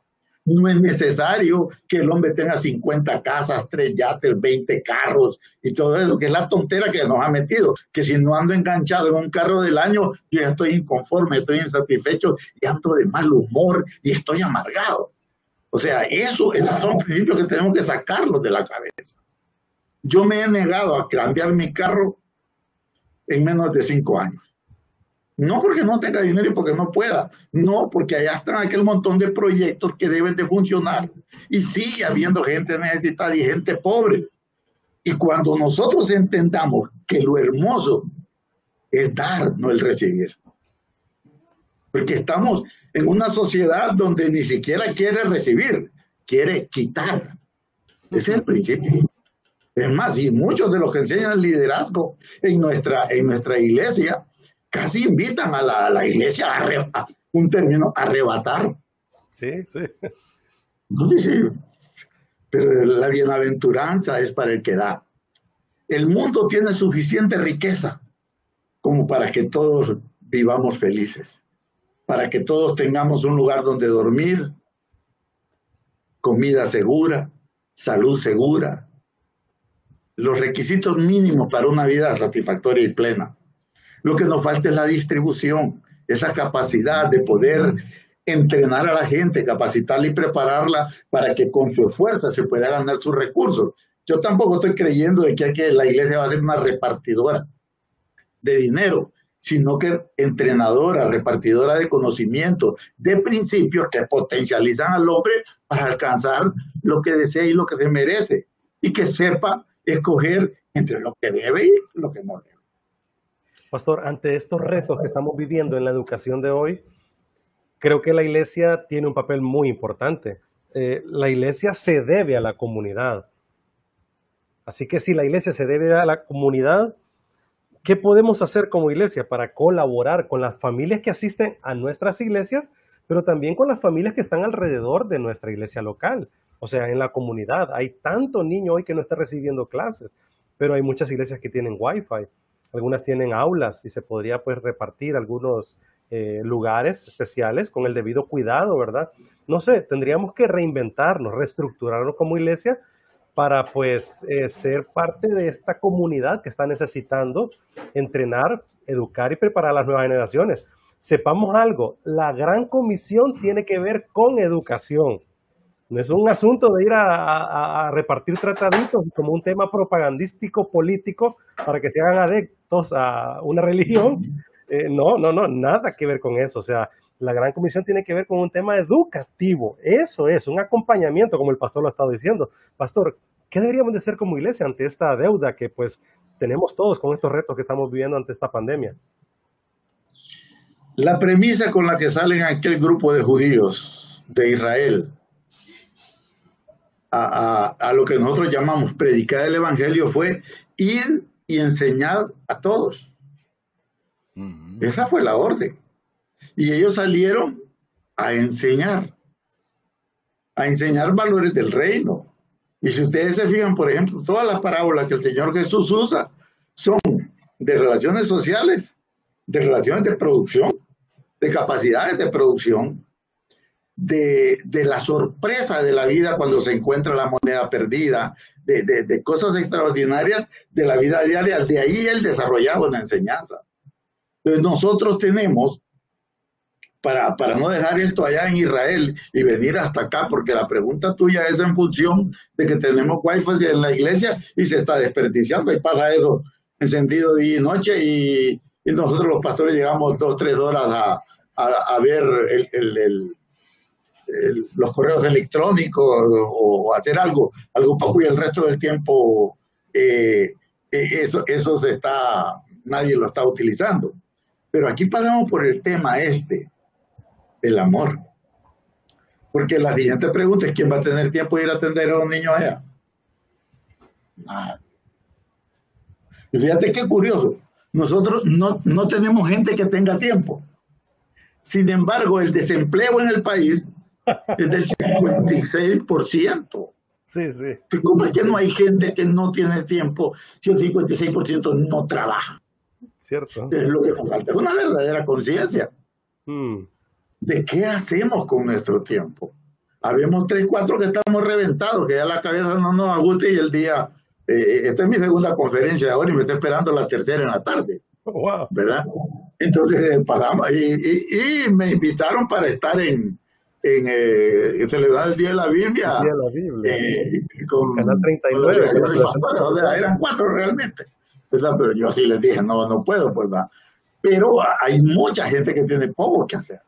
No es necesario que el hombre tenga 50 casas, 3 yates, 20 carros y todo eso, que es la tontera que nos ha metido. Que si no ando enganchado en un carro del año, yo ya estoy inconforme, estoy insatisfecho y ando de mal humor y estoy amargado. O sea, eso, esos son principios que tenemos que sacarlos de la cabeza. Yo me he negado a cambiar mi carro en menos de cinco años. No porque no tenga dinero y porque no pueda, no, porque allá están aquel montón de proyectos que deben de funcionar y sigue habiendo gente necesitada y gente pobre. Y cuando nosotros entendamos que lo hermoso es dar, no el recibir. Porque estamos en una sociedad donde ni siquiera quiere recibir, quiere quitar. Ese es el principio. Es más, y muchos de los que enseñan liderazgo en nuestra, en nuestra iglesia casi invitan a la, iglesia a, un término, arrebatar. Sí, sí. Pero la bienaventuranza es para el que da. El mundo tiene suficiente riqueza como para que todos vivamos felices para que todos tengamos un lugar donde dormir, comida segura, salud segura, los requisitos mínimos para una vida satisfactoria y plena. Lo que nos falta es la distribución, esa capacidad de poder entrenar a la gente, capacitarla y prepararla para que con su esfuerzo se pueda ganar sus recursos. Yo tampoco estoy creyendo de que la iglesia va a ser una repartidora de dinero sino que entrenadora, repartidora de conocimiento, de principios que potencializan al hombre para alcanzar lo que desea y lo que se merece, y que sepa escoger entre lo que debe y lo que no debe. Pastor, ante estos retos que estamos viviendo en la educación de hoy, creo que la iglesia tiene un papel muy importante. Eh, la iglesia se debe a la comunidad. Así que si la iglesia se debe a la comunidad, ¿Qué podemos hacer como iglesia para colaborar con las familias que asisten a nuestras iglesias, pero también con las familias que están alrededor de nuestra iglesia local? O sea, en la comunidad. Hay tanto niño hoy que no está recibiendo clases, pero hay muchas iglesias que tienen wifi. Algunas tienen aulas y se podría pues repartir algunos eh, lugares especiales con el debido cuidado, ¿verdad? No sé, tendríamos que reinventarnos, reestructurarnos como iglesia para pues eh, ser parte de esta comunidad que está necesitando entrenar, educar y preparar a las nuevas generaciones. Sepamos algo, la gran comisión tiene que ver con educación. No es un asunto de ir a, repartir trataditos como un tema propagandístico político para que se hagan adeptos a una religión. Eh, no, no, no, nada que ver con eso. O sea, la gran comisión tiene que ver con un tema educativo. Eso es, un acompañamiento, como el pastor lo ha estado diciendo. Pastor, ¿qué deberíamos de hacer como iglesia ante esta deuda que pues tenemos todos con estos retos que estamos viviendo ante esta pandemia? La premisa con la que salen aquel grupo de judíos de Israel a, a lo que nosotros llamamos predicar el Evangelio fue ir y enseñar a todos. Esa fue la orden. Y ellos salieron a enseñar, a enseñar valores del reino. Y si ustedes se fijan, por ejemplo, todas las parábolas que el Señor Jesús usa son de relaciones sociales, de relaciones de producción, de capacidades de producción. De, la sorpresa de la vida cuando se encuentra la moneda perdida, de, cosas extraordinarias de la vida diaria. De ahí él desarrollaba una enseñanza. Entonces nosotros tenemos, para, para no dejar esto allá en Israel y venir hasta acá, porque la pregunta tuya es en función de que tenemos wifi en la iglesia y se está desperdiciando y pasa eso en sentido día y noche y, nosotros los pastores llegamos dos, tres horas a, a, ver el los correos electrónicos o, hacer algo, algo poco y el resto del tiempo eh, eh, eso, eso se está, nadie lo está utilizando. Pero aquí pasamos por el tema este, el amor. Porque la siguiente pregunta es, ¿quién va a tener tiempo de ir a atender a un niño allá? Y fíjate qué curioso, nosotros no, no tenemos gente que tenga tiempo. Sin embargo, el desempleo en el país es del 56%. Sí, sí. ¿Cómo es que no hay gente que no tiene tiempo si el 56% no trabaja? Cierto. Es lo que nos falta, es una verdadera conciencia. Hmm. ¿De qué hacemos con nuestro tiempo? Habemos tres, cuatro que estamos reventados, que ya la cabeza no nos aguste y el día... Eh, esta es mi segunda conferencia ahora y me está esperando la tercera en la tarde. Wow. ¿Verdad? Entonces eh, pasamos y me invitaron para estar en, en, eh, celebrar el Día de la Biblia. El Día de la Biblia. Eh, con, Canal 39. o sea, eran cuatro realmente. Pero yo así les dije, no, no puedo, pues va. Pero hay mucha gente que tiene poco que hacer.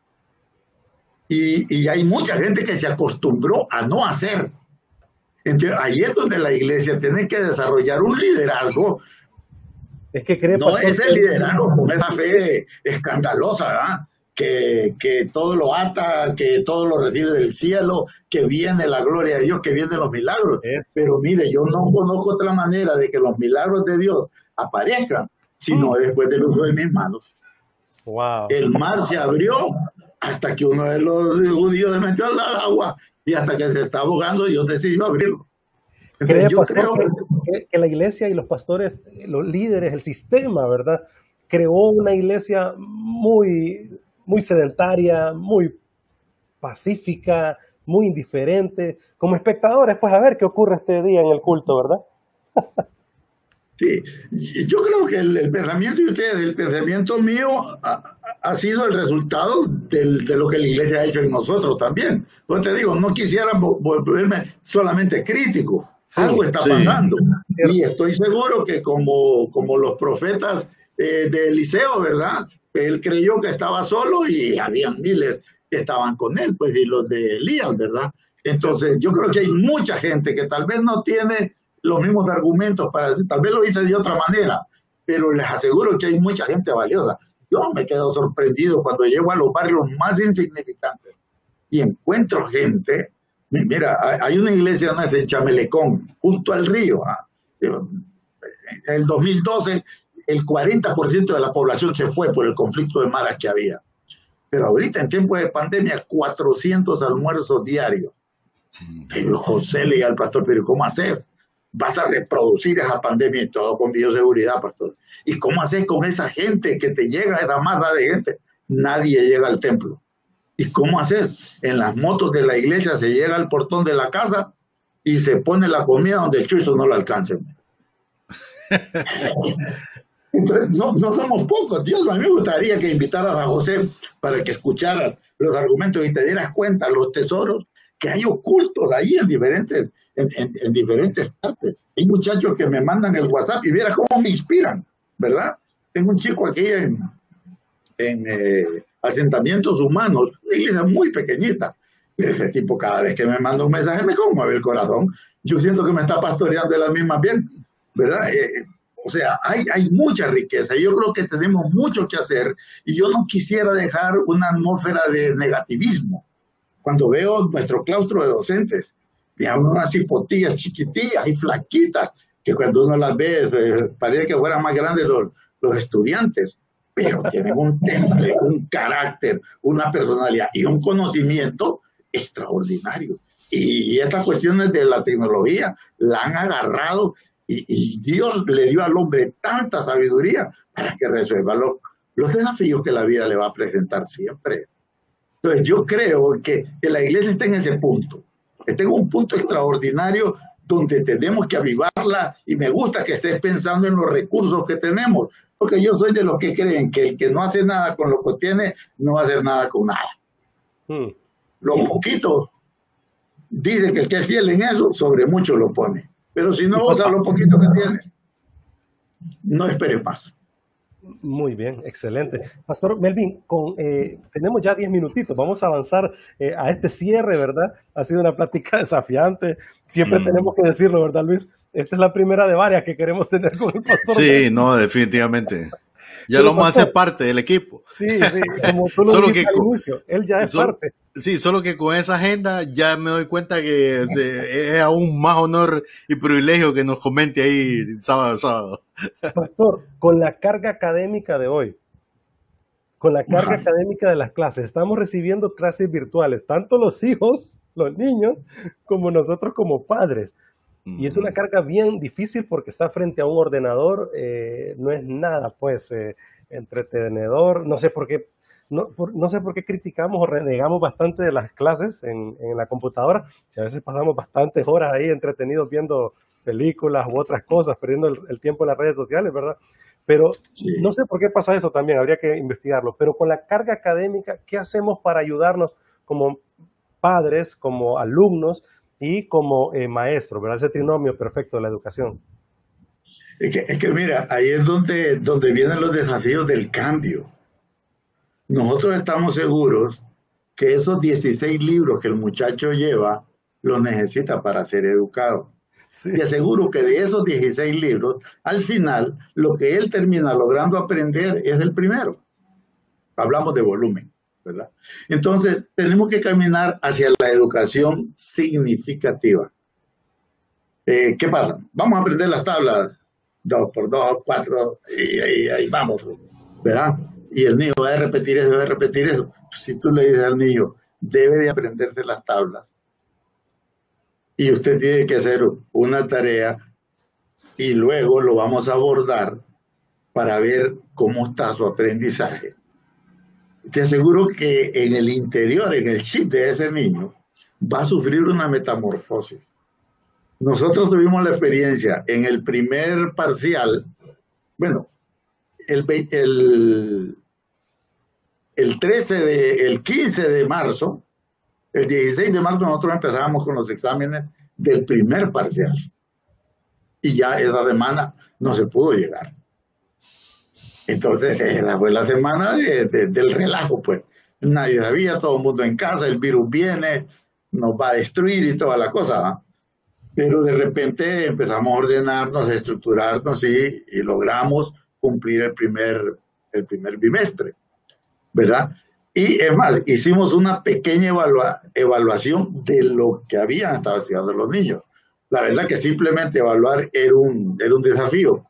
Y, y hay mucha gente que se acostumbró a no hacer. Entonces, ahí es donde la iglesia tiene que desarrollar un liderazgo. Es que cree no es el liderazgo con esa fe escandalosa, ¿verdad? Que, todo lo ata, que todo lo recibe del cielo, que viene la gloria de Dios, que vienen los milagros. Pero mire, yo no conozco otra manera de que los milagros de Dios aparezcan, sino mm. después del uso de mis manos. El mar se abrió hasta que uno de los judíos se metió al agua y hasta que se está ahogando Dios decidió abrirlo. yo creo que, que, la iglesia y los pastores, los líderes, el sistema, ¿verdad? Creó una iglesia muy muy sedentaria, muy pacífica, muy indiferente. Como espectadores, pues a ver qué ocurre este día en el culto, ¿verdad? sí, yo creo que el, pensamiento de ustedes, el pensamiento mío ha, sido el resultado de lo que la iglesia ha hecho en nosotros también. Pues te digo, no quisiera volverme solamente crítico. Algo está pasando. Y estoy seguro que como, como los profetas eh, de Eliseo, ¿verdad? Él creyó que estaba solo y había miles que estaban con él, pues, y los de Elías, ¿verdad? Entonces, yo creo que hay mucha gente que tal vez no tiene los mismos argumentos para tal vez lo hice de otra manera, pero les aseguro que hay mucha gente valiosa. Yo me quedo sorprendido cuando llego a los barrios más insignificantes y encuentro gente. Mira, hay una iglesia en Chamelecón, junto al río. ¿ah? En el 2012 el 40% de la población se fue por el conflicto de maras que había. Pero ahorita en tiempo de pandemia, 400 almuerzos diarios. Y José le al pastor, pero ¿cómo haces? Vas a reproducir esa pandemia y todo con bioseguridad, pastor. ¿Y cómo haces con esa gente que te llega, esa masa de gente? Nadie llega al templo. ¿Y cómo haces? En las motos de la iglesia se llega al portón de la casa y se pone la comida donde el chuzo no lo alcance. (laughs) Entonces, no, no somos pocos. Dios, a mí me gustaría que invitaras a José para que escuchara los argumentos y te dieras cuenta los tesoros que hay ocultos ahí en diferentes, en, diferentes partes. Hay muchachos que me mandan el WhatsApp y viera cómo me inspiran, ¿verdad? Tengo un chico aquí en, en eh, asentamientos humanos, una iglesia muy pequeñita. Ese tipo cada vez que me manda un mensaje me conmueve el corazón. Yo siento que me está pastoreando de la misma bien, ¿verdad? Eh, o sea, hay, hay mucha riqueza. Yo creo que tenemos mucho que hacer y yo no quisiera dejar una atmósfera de negativismo. Cuando veo nuestro claustro de docentes, digamos unas hipotillas chiquitillas y flaquitas, que cuando uno las ve parece que fueran más grandes los, los estudiantes, pero tienen un temple, un carácter, una personalidad y un conocimiento extraordinario. Y estas cuestiones de la tecnología la han agarrado y, Dios le dio al hombre tanta sabiduría para que resuelva los, los desafíos que la vida le va a presentar siempre. Entonces yo creo que, que la iglesia está en ese punto, está en un punto extraordinario donde tenemos que avivarla y me gusta que estés pensando en los recursos que tenemos, porque yo soy de los que creen que el que no hace nada con lo que tiene, no va a hacer nada con nada. Hmm. Lo poquito, dice que el que es fiel en eso, sobre mucho lo pone. Pero si no usa lo poquito que tiene, no espere más. Muy bien, excelente. Pastor Melvin, con, eh, tenemos ya 10 minutitos, vamos a avanzar eh, a este cierre, ¿verdad? Ha sido una plática (laughs) desafiante, siempre mm. tenemos que decirlo, ¿verdad, Luis? Esta es la primera de varias que queremos tener con el pastor. Sí, no, definitivamente. Ya lo vamos a hacer parte del equipo. Sí, sí, como tú lo (laughs) solo que él ya es parte. Sí, solo que con esa agenda ya me doy cuenta que es aún más honor y privilegio que nos comente ahí sábado sábado. Pastor, con la carga académica de hoy, con la carga académica de las clases, estamos recibiendo clases virtuales, tanto los hijos, los niños, como nosotros como padres. Y es una carga bien difícil porque está frente a un ordenador, eh, no es nada, pues, eh, entretenedor. No sé por qué, no, no, sé por qué criticamos o renegamos bastante de las clases en, en, la computadora. Si a veces pasamos bastantes horas ahí entretenidos viendo películas u otras cosas, perdiendo el, tiempo en las redes sociales, ¿verdad? Pero no sé por qué pasa eso también, habría que investigarlo. Pero con la carga académica, ¿qué hacemos para ayudarnos como padres, como alumnos, y como eh, maestro, ¿verdad? Ese trinomio perfecto de la educación. Es que, es que mira, ahí es donde, donde vienen los desafíos del cambio. Nosotros estamos seguros que esos 16 libros que el muchacho lleva los necesita para ser educado. Y aseguro que de esos 16 libros, al final, lo que él termina logrando aprender es el primero. Hablamos de volumen. Entonces, tenemos que caminar hacia la educación significativa. Eh, ¿Qué pasa? Vamos a aprender las tablas, dos por dos, cuatro, y ahí vamos, ¿verdad? Y el niño va a repetir eso, va a repetir eso. Si tú le dices al niño, debe de aprenderse las tablas, y usted tiene que hacer una tarea y luego lo vamos a abordar para ver cómo está su aprendizaje te aseguro que en el interior, en el chip de ese niño, va a sufrir una metamorfosis. Nosotros tuvimos la experiencia en el primer parcial, bueno, el, el, el 13 de, el 15 de marzo, el 16 de marzo nosotros empezábamos con los exámenes del primer parcial. Y ya esa semana no se pudo llegar. Entonces, esa fue la semana del relajo, pues. Nadie sabía, todo el mundo en casa, el virus viene, nos va a destruir y toda la cosa. Pero de repente empezamos a ordenarnos, a estructurarnos y, logramos cumplir el primer, el primer bimestre, ¿verdad? Y es más, hicimos una pequeña evaluación de lo que habían estado estudiando los niños. La verdad que simplemente evaluar era un, era un desafío,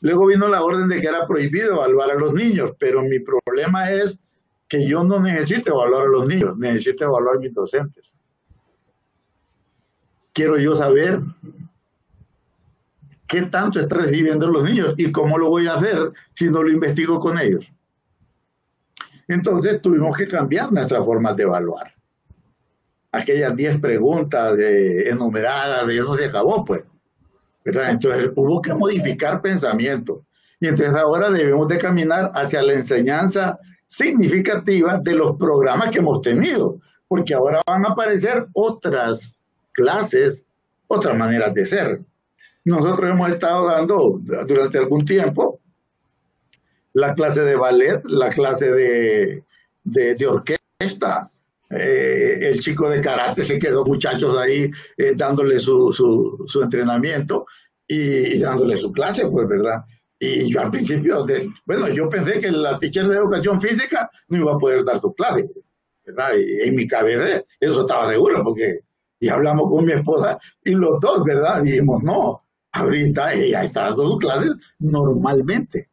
Luego vino la orden de que era prohibido evaluar a los niños, pero mi problema es que yo no necesito evaluar a los niños, necesito evaluar a mis docentes. Quiero yo saber qué tanto están recibiendo los niños y cómo lo voy a hacer si no lo investigo con ellos. Entonces tuvimos que cambiar nuestra forma de evaluar. Aquellas 10 preguntas enumeradas, de eso se acabó, pues. Entonces hubo que modificar pensamiento. Y entonces ahora debemos de caminar hacia la enseñanza significativa de los programas que hemos tenido, porque ahora van a aparecer otras clases, otras maneras de ser. Nosotros hemos estado dando durante algún tiempo la clase de ballet, la clase de, de orquesta, eh, el chico de karate se quedó muchachos ahí eh, dándole su, su, entrenamiento y, dándole su clase, pues, ¿verdad? Y yo al principio, bueno, yo pensé que la teacher de educación física no iba a poder dar su clase, ¿verdad? Y en mi cabeza eso estaba seguro, porque y hablamos con mi esposa y los dos, ¿verdad? Dijimos, no, ahorita ella está dando su clase normalmente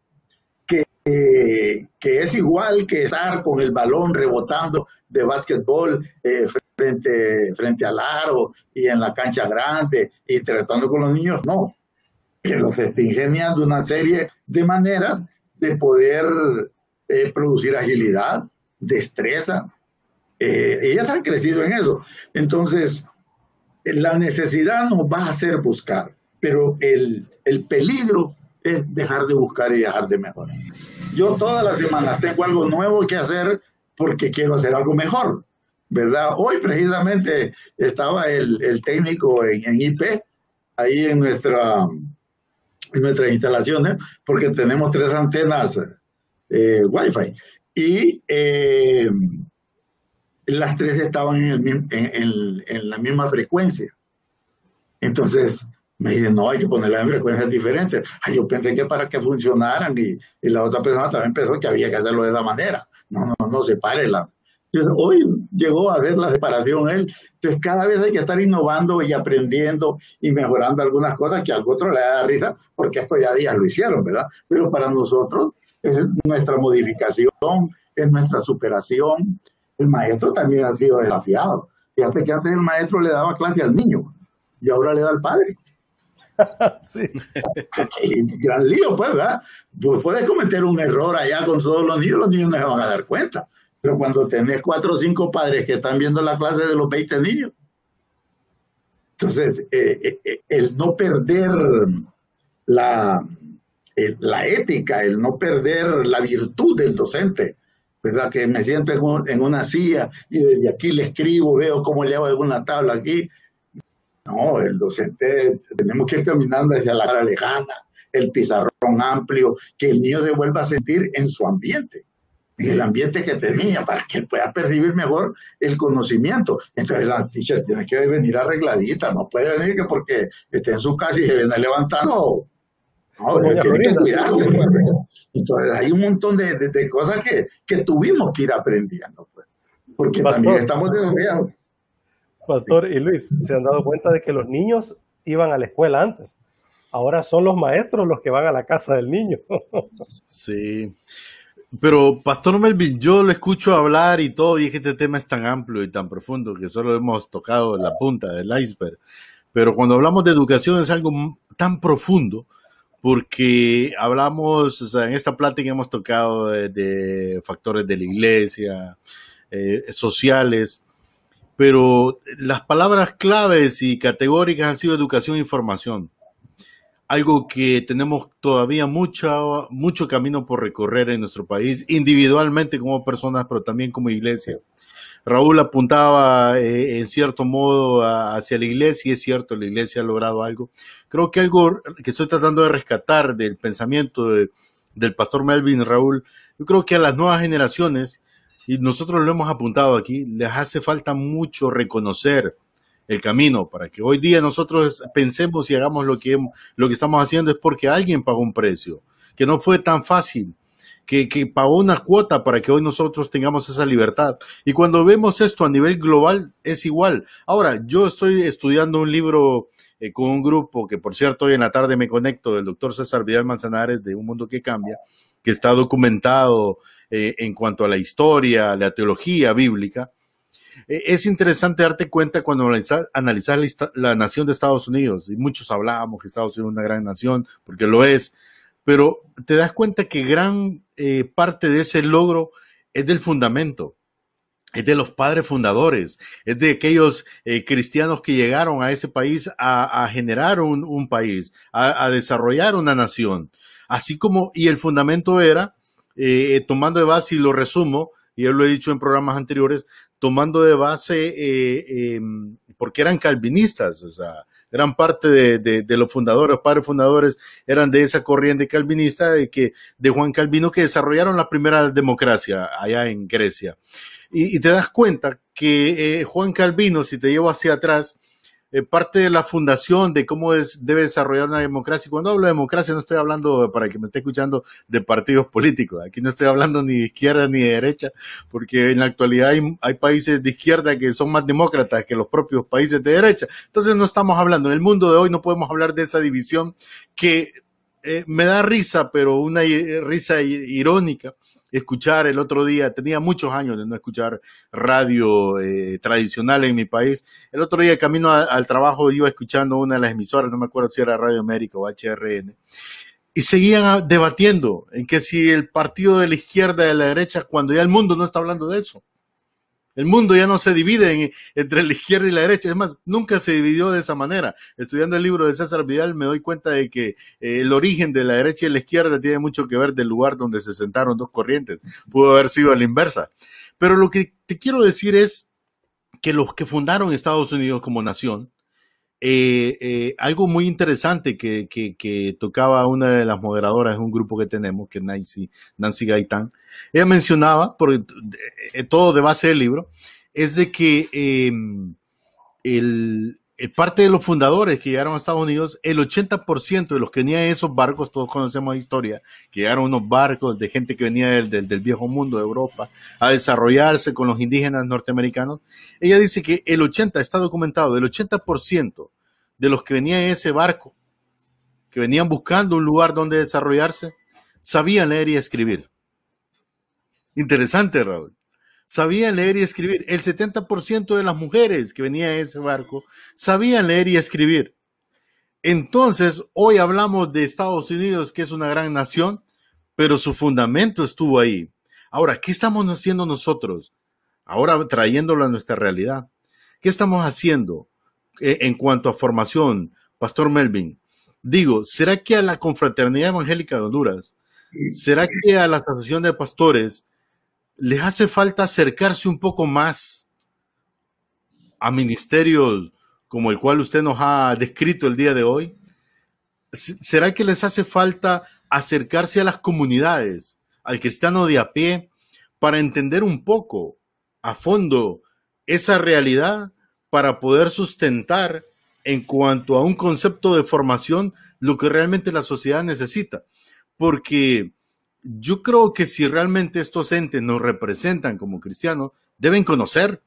que es igual que estar con el balón rebotando de básquetbol eh, frente, frente al aro y en la cancha grande y tratando con los niños, no. Que los está ingeniando una serie de maneras de poder eh, producir agilidad, destreza, Eh, ellas han crecido en eso. Entonces, la necesidad nos va a hacer buscar, pero el, el peligro es dejar de buscar y dejar de mejorar. Yo todas las semanas tengo algo nuevo que hacer porque quiero hacer algo mejor, ¿verdad? Hoy precisamente estaba el, el técnico en, en, IP, ahí en, nuestra, en nuestras instalaciones, porque tenemos tres antenas eh, Wi-Fi. Y eh, las tres estaban en, en, en, la misma frecuencia. Entonces, me dicen, no, hay que ponerlas en frecuencias diferentes. Ay, yo pensé que para que funcionaran y, y, la otra persona también pensó que había que hacerlo de esa manera. No, no, no, sepárela. Entonces, hoy llegó a hacer la separación él. Entonces, cada vez hay que estar innovando y aprendiendo y mejorando algunas cosas que al otro le da risa, porque esto ya días lo hicieron, ¿verdad? Pero para nosotros es nuestra modificación, es nuestra superación. El maestro también ha sido desafiado. Fíjate que antes el maestro le daba clase al niño y ahora le da al padre. (laughs) sí. (laughs) Gran lío, pues, ¿verdad? Pues puedes cometer un error allá con todos los niños, los niños no se van a dar cuenta. Pero cuando tenés cuatro o cinco padres que están viendo la clase de los 20 niños, entonces eh, eh, el no perder la, la ética, el no perder la virtud del docente, ¿verdad? Que me siento en, en una silla y desde aquí le escribo, veo cómo le hago alguna tabla aquí, no, el docente, tenemos que ir caminando hacia la cara lejana, el pizarrón amplio, que el niño se vuelva a sentir en su ambiente, en el ambiente que tenía, para que pueda percibir mejor el conocimiento. Entonces la teacher tiene que venir arregladita, no puede venir que porque esté en su casa y se viene levantando. No, tiene que cuidarlo. Entonces hay un montón de, de, de cosas que, que, tuvimos que ir aprendiendo, pues, porque Pastor. también estamos desarrollados. Pastor y Luis, se han dado cuenta de que los niños iban a la escuela antes. Ahora son los maestros los que van a la casa del niño. (laughs) sí. Pero, Pastor Melvin, yo lo escucho hablar y todo, y es que este tema es tan amplio y tan profundo que solo hemos tocado la punta del iceberg. Pero cuando hablamos de educación es algo tan profundo, porque hablamos, o sea, en esta plática hemos tocado de, de factores de la iglesia, eh, sociales, pero las palabras claves y categóricas han sido educación e información. Algo que tenemos todavía mucho, mucho camino por recorrer en nuestro país, individualmente como personas, pero también como iglesia. Raúl apuntaba eh, en cierto modo hacia la iglesia y es cierto, la iglesia ha logrado algo. Creo que algo que estoy tratando de rescatar del pensamiento de, del pastor Melvin Raúl, yo creo que a las nuevas generaciones y nosotros lo hemos apuntado aquí, les hace falta mucho reconocer el camino para que hoy día nosotros pensemos y hagamos lo que, lo que estamos haciendo es porque alguien pagó un precio, que no fue tan fácil, que, que pagó una cuota para que hoy nosotros tengamos esa libertad. Y cuando vemos esto a nivel global es igual. Ahora, yo estoy estudiando un libro eh, con un grupo que, por cierto, hoy en la tarde me conecto del doctor César Vidal Manzanares de Un Mundo que Cambia, que está documentado eh, en cuanto a la historia, la teología bíblica. Eh, es interesante darte cuenta cuando analizas, la, nación de Estados Unidos, y muchos hablábamos que Estados Unidos es una gran nación, porque lo es, pero te das cuenta que gran eh, parte de ese logro es del fundamento, es de los padres fundadores, es de aquellos eh, cristianos que llegaron a ese país a, generar un, país, a, desarrollar una nación. Así como, y el fundamento era, eh, tomando de base, y lo resumo, y yo lo he dicho en programas anteriores, tomando de base, eh, eh, porque eran calvinistas, o sea, gran parte de, de, los fundadores, padres fundadores, eran de esa corriente calvinista de, que, de Juan Calvino que desarrollaron la primera democracia allá en Grecia. Y, y te das cuenta que eh, Juan Calvino, si te llevo hacia atrás, eh, parte de la fundación de cómo es, debe desarrollar una democracia. Cuando hablo de democracia no estoy hablando, para que me esté escuchando, de partidos políticos. Aquí no estoy hablando ni de izquierda ni de derecha, porque en la actualidad hay, hay países de izquierda que son más demócratas que los propios países de derecha. Entonces no estamos hablando, en el mundo de hoy no podemos hablar de esa división que eh, me da risa, pero una risa irónica escuchar el otro día, tenía muchos años de no escuchar radio eh, tradicional en mi país. El otro día, camino al trabajo, iba escuchando una de las emisoras, no me acuerdo si era Radio América o HRN, y seguían debatiendo en que si el partido de la izquierda y de la derecha, cuando ya el mundo no está hablando de eso. El mundo ya no se divide entre la izquierda y la derecha. Es más, nunca se dividió de esa manera. Estudiando el libro de César Vidal me doy cuenta de que eh, el origen de la derecha y la izquierda tiene mucho que ver del lugar donde se sentaron dos corrientes. Pudo haber sido a la inversa. Pero lo que te quiero decir es que los que fundaron Estados Unidos como nación, eh, eh, algo muy interesante que, tocaba una de las moderadoras de un grupo que tenemos, que es Nancy, Nancy Gaitán, ella mencionaba, porque eh, todo de base del libro, es de que em, el, parte de los fundadores que llegaron a Estados Unidos, el 80% de los que venían en esos barcos, todos conocemos la historia, que llegaron unos barcos de gente que venía del, del, viejo mundo de Europa a desarrollarse con los indígenas norteamericanos. Ella dice que el 80, está documentado, el 80% de los que venían en ese barco, que venían buscando un lugar donde desarrollarse, sabían leer y escribir. Interesante, Raúl. Sabían leer y escribir. El 70% de las mujeres que venían en ese barco sabían leer y escribir. Entonces, hoy hablamos de Estados Unidos, que es una gran nación, pero su fundamento estuvo ahí. Ahora, ¿qué estamos haciendo nosotros? Ahora trayéndolo a nuestra realidad. ¿Qué estamos haciendo eh, en cuanto a formación, Pastor Melvin? Digo, ¿será que a la Confraternidad Evangélica de Honduras, será que a la Asociación de Pastores, les hace falta acercarse un poco más a ministerios como el cual usted nos ha descrito el día de hoy? ¿Será que les hace falta acercarse a las comunidades, al cristiano de a pie, para entender un poco a fondo esa realidad para poder sustentar en cuanto a un concepto de formación lo que realmente la sociedad necesita? Porque yo creo que si realmente estos entes nos representan como cristianos, deben conocer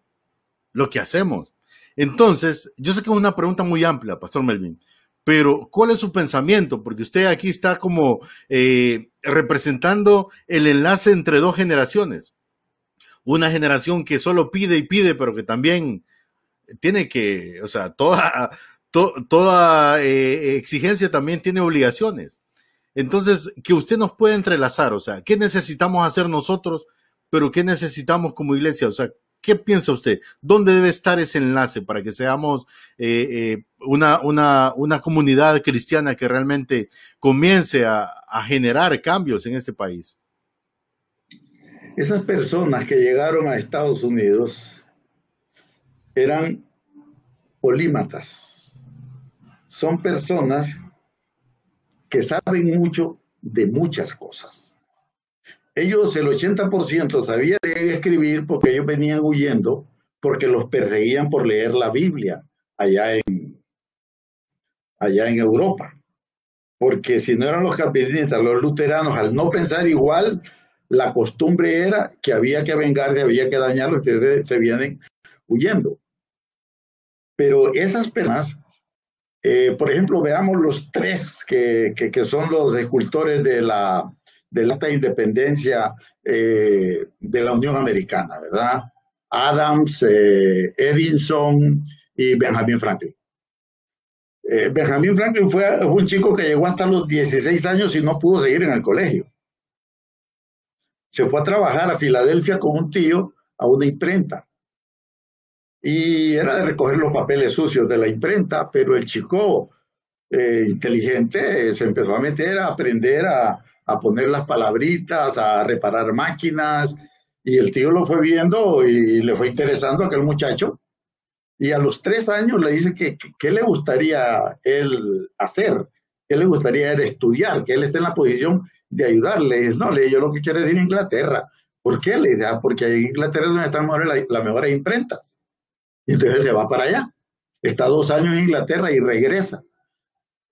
lo que hacemos. Entonces, yo sé que es una pregunta muy amplia, Pastor Melvin, pero ¿cuál es su pensamiento? Porque usted aquí está como eh, representando el enlace entre dos generaciones. Una generación que solo pide y pide, pero que también tiene que, o sea, toda, toda eh, exigencia también tiene obligaciones. Entonces, que usted nos pueda entrelazar, o sea, ¿qué necesitamos hacer nosotros, pero qué necesitamos como iglesia? O sea, ¿qué piensa usted? ¿Dónde debe estar ese enlace para que seamos eh, eh, una, una, una, comunidad cristiana que realmente comience a, a generar cambios en este país? Esas personas que llegaron a Estados Unidos eran polímatas. Son personas que saben mucho de muchas cosas. Ellos, el 80% sabían leer y escribir porque ellos venían huyendo, porque los perseguían por leer la Biblia allá en, allá en Europa. Porque si no eran los calvinistas, los luteranos, al no pensar igual, la costumbre era que había que vengarse, había que dañarlos, que se vienen huyendo. Pero esas penas eh, por ejemplo, veamos los tres que, son los escultores de la, de la independencia eh, de la Unión Americana, ¿verdad? Adams, eh, Edison y Benjamin Franklin. Benjamin Franklin fue, un chico que llegó hasta los 16 años y no pudo seguir en el colegio. Se fue a trabajar a Filadelfia con un tío a una imprenta y era de recoger los papeles sucios de la imprenta, pero el chico eh, inteligente se empezó a meter a aprender a, a, poner las palabritas, a reparar máquinas, y el tío lo fue viendo y le fue interesando a aquel muchacho. Y a los tres años le dice que, qué le gustaría él hacer, qué le gustaría él estudiar, que él esté en la posición de ayudarle. Y dice, no, le yo lo que quiero es ir a Inglaterra. ¿Por qué? Le dice, ah, porque en Inglaterra es donde están las la mejores imprentas. Y entonces se va para allá. Está dos años en Inglaterra y regresa.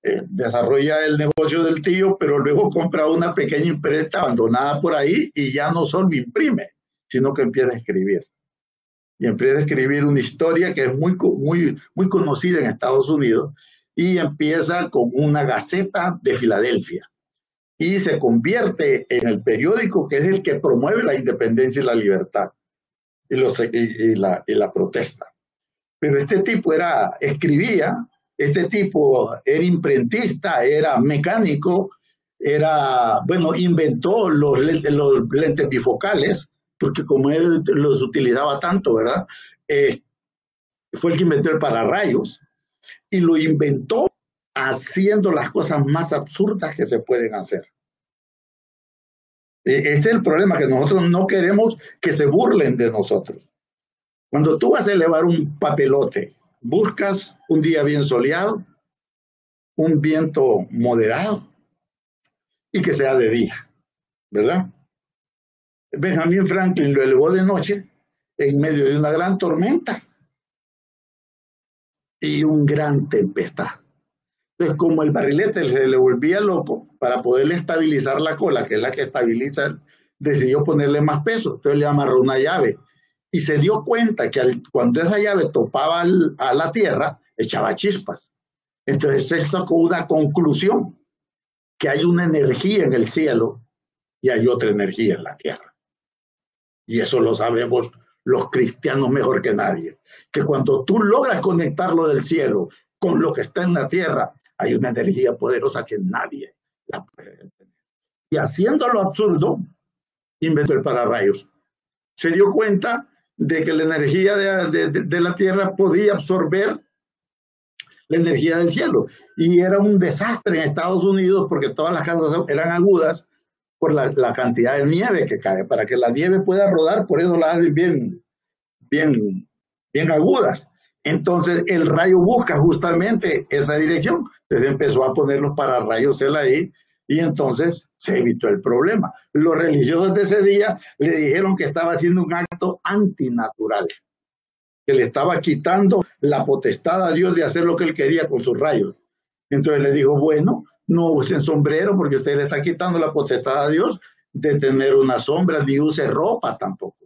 Eh, desarrolla el negocio del tío, pero luego compra una pequeña imprenta abandonada por ahí y ya no solo imprime, sino que empieza a escribir. Y empieza a escribir una historia que es muy, muy, muy conocida en Estados Unidos y empieza con una gaceta de Filadelfia y se convierte en el periódico que es el que promueve la independencia y la libertad y, la protesta. Pero este tipo era, escribía, este tipo era imprentista, era mecánico, era, bueno, inventó los, lentes bifocales, porque como él los utilizaba tanto, ¿verdad? Eh, fue el que inventó el pararrayos y lo inventó haciendo las cosas más absurdas que se pueden hacer. E, ese es el problema, que nosotros no queremos que se burlen de nosotros. Cuando tú vas a elevar un papelote, buscas un día bien soleado, un viento moderado y que sea de día, ¿verdad? Benjamin Franklin lo elevó de noche en medio de una gran tormenta y un gran tempestad. Entonces, como el barrilete se le volvía loco, para poderle estabilizar la cola, que es la que estabiliza, decidió ponerle más peso. Entonces le amarró una llave. Y se dio cuenta que cuando esa llave topaba a la tierra, echaba chispas. Entonces él sacó una conclusión, que hay una energía en el cielo y hay otra energía en la tierra. Y eso lo sabemos los cristianos mejor que nadie, que cuando tú logras conectarlo del cielo con lo que está en la tierra, hay una energía poderosa que nadie la puede tener. Y haciéndolo absurdo, inventó el pararrayos. Se dio cuenta de que la energía de, de la tierra podía absorber la energía del cielo. Y era un desastre en Estados Unidos porque todas las casas eran agudas por la, cantidad de nieve que cae. Para que la nieve pueda rodar, por eso la hacen bien, bien, bien agudas. Entonces el rayo busca justamente esa dirección. Entonces empezó a poner los pararrayos él ahí y entonces se evitó el problema. Los religiosos de ese día le dijeron que estaba haciendo un acto antinatural, que le estaba quitando la potestad a Dios de hacer lo que él quería con sus rayos. Entonces le dijo, bueno, no usen sombrero porque usted le está quitando la potestad a Dios de tener una sombra, ni use ropa tampoco.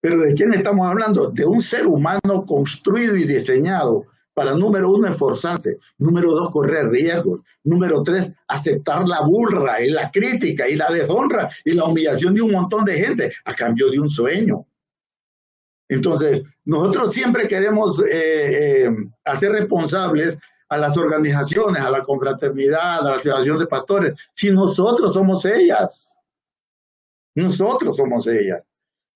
Pero ¿de quién estamos hablando? De un ser humano construido y diseñado para, número uno, esforzarse, número dos, correr riesgos, número tres, aceptar la burra y la crítica y la deshonra y la humillación de un montón de gente a cambio de un sueño. Entonces, nosotros siempre queremos eh, eh, hacer responsables a las organizaciones, a la confraternidad, a la asociación de pastores, si nosotros somos ellas. Nosotros somos ellas.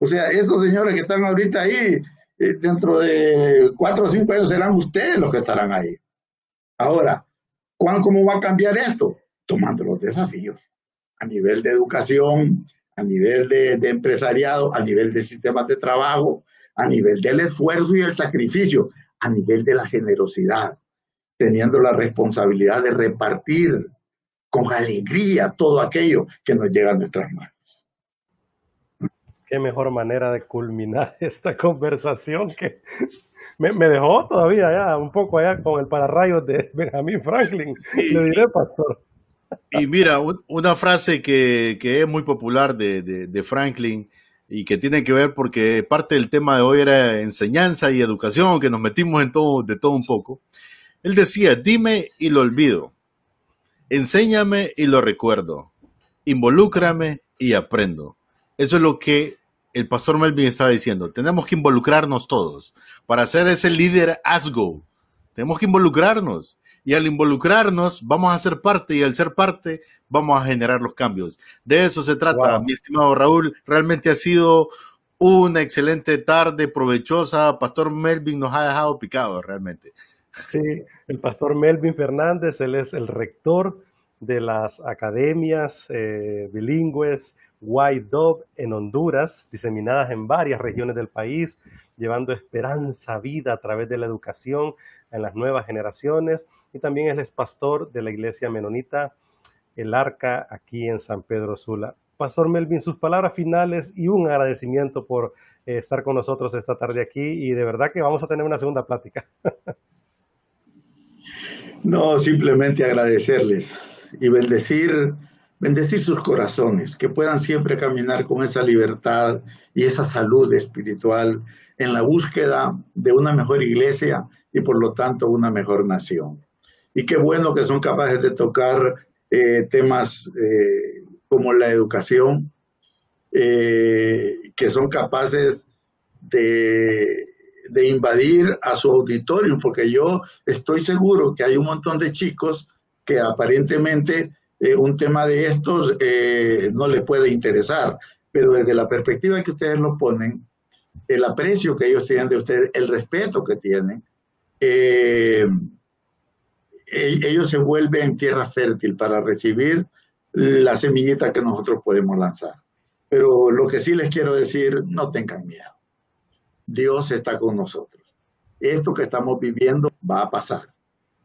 O sea, esos señores que están ahorita ahí, dentro de cuatro o cinco años serán ustedes los que estarán ahí. Ahora, ¿cómo va a cambiar esto? Tomando los desafíos a nivel de educación, a nivel de, de empresariado, a nivel de sistemas de trabajo, a nivel del esfuerzo y el sacrificio, a nivel de la generosidad teniendo la responsabilidad de repartir con alegría todo aquello que nos llega a nuestras manos. Qué mejor manera de culminar (laughs) esta conversación que me, dejó todavía ya un poco allá con el pararrayos de (laughs) Benjamin Franklin. Le diré, pastor. Y mira, una frase que, es muy popular de, de, Franklin y que tiene que ver porque parte del tema de hoy era enseñanza y educación, que nos metimos en todo, de todo un poco. Él decía, dime y lo olvido, enséñame y lo recuerdo, involúcrame y aprendo. Eso es lo que el pastor Melvin estaba diciendo. Tenemos que involucrarnos todos para ser ese líder asgo. Tenemos que involucrarnos. Y al involucrarnos, vamos a ser parte y al ser parte, vamos a generar los cambios. De eso se trata, mi estimado Raúl. Realmente ha sido una excelente tarde, provechosa. Pastor Melvin nos ha dejado picados realmente. Sí, el pastor Melvin Fernández, él es el rector de las academias eh, bilingües White Dove en Honduras, diseminadas en varias regiones del país, llevando esperanza, vida a través de la educación en las nuevas generaciones. Y también él es pastor de la iglesia menonita El Arca aquí en San Pedro Sula. Pastor Melvin, sus palabras finales y un agradecimiento por eh, estar con nosotros esta tarde aquí y de verdad que vamos a tener una segunda plática. (laughs) No, simplemente agradecerles y bendecir, bendecir sus corazones, que puedan siempre caminar con esa libertad y esa salud espiritual en la búsqueda de una mejor iglesia y por lo tanto una mejor nación. Y qué bueno que son capaces de tocar eh, temas eh, como la educación, eh, que son capaces de de invadir a su auditorio, porque yo estoy seguro que hay un montón de chicos que aparentemente eh, un tema de estos eh, no les puede interesar, pero desde la perspectiva que ustedes lo ponen, el aprecio que ellos tienen de ustedes, el respeto que tienen, eh, ellos se vuelven tierra fértil para recibir la semillita que nosotros podemos lanzar. Pero lo que sí les quiero decir, no tengan miedo. Dios está con nosotros. Esto que estamos viviendo va a pasar.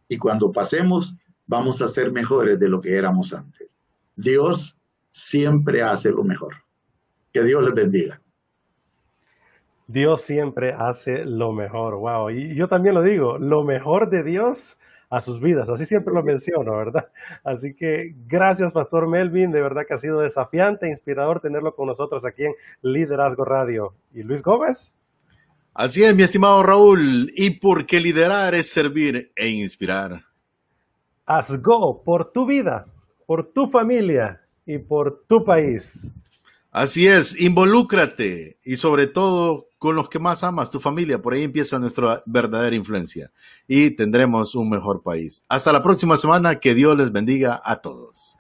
Y cuando pasemos, vamos a ser mejores de lo que éramos antes. Dios siempre hace lo mejor. Que Dios les bendiga. Dios siempre hace lo mejor, wow. Y yo también lo digo, lo mejor de Dios a sus vidas, así siempre lo menciono, ¿verdad? Así que gracias, Pastor Melvin, de verdad que ha sido desafiante e inspirador tenerlo con nosotros aquí en Liderazgo Radio. ¿Y Luis Gómez? Así es, mi estimado Raúl, y porque liderar es servir e inspirar. Haz go por tu vida, por tu familia y por tu país. Así es, involúcrate y sobre todo con los que más amas, tu familia. Por ahí empieza nuestra verdadera influencia y tendremos un mejor país. Hasta la próxima semana, que Dios les bendiga a todos.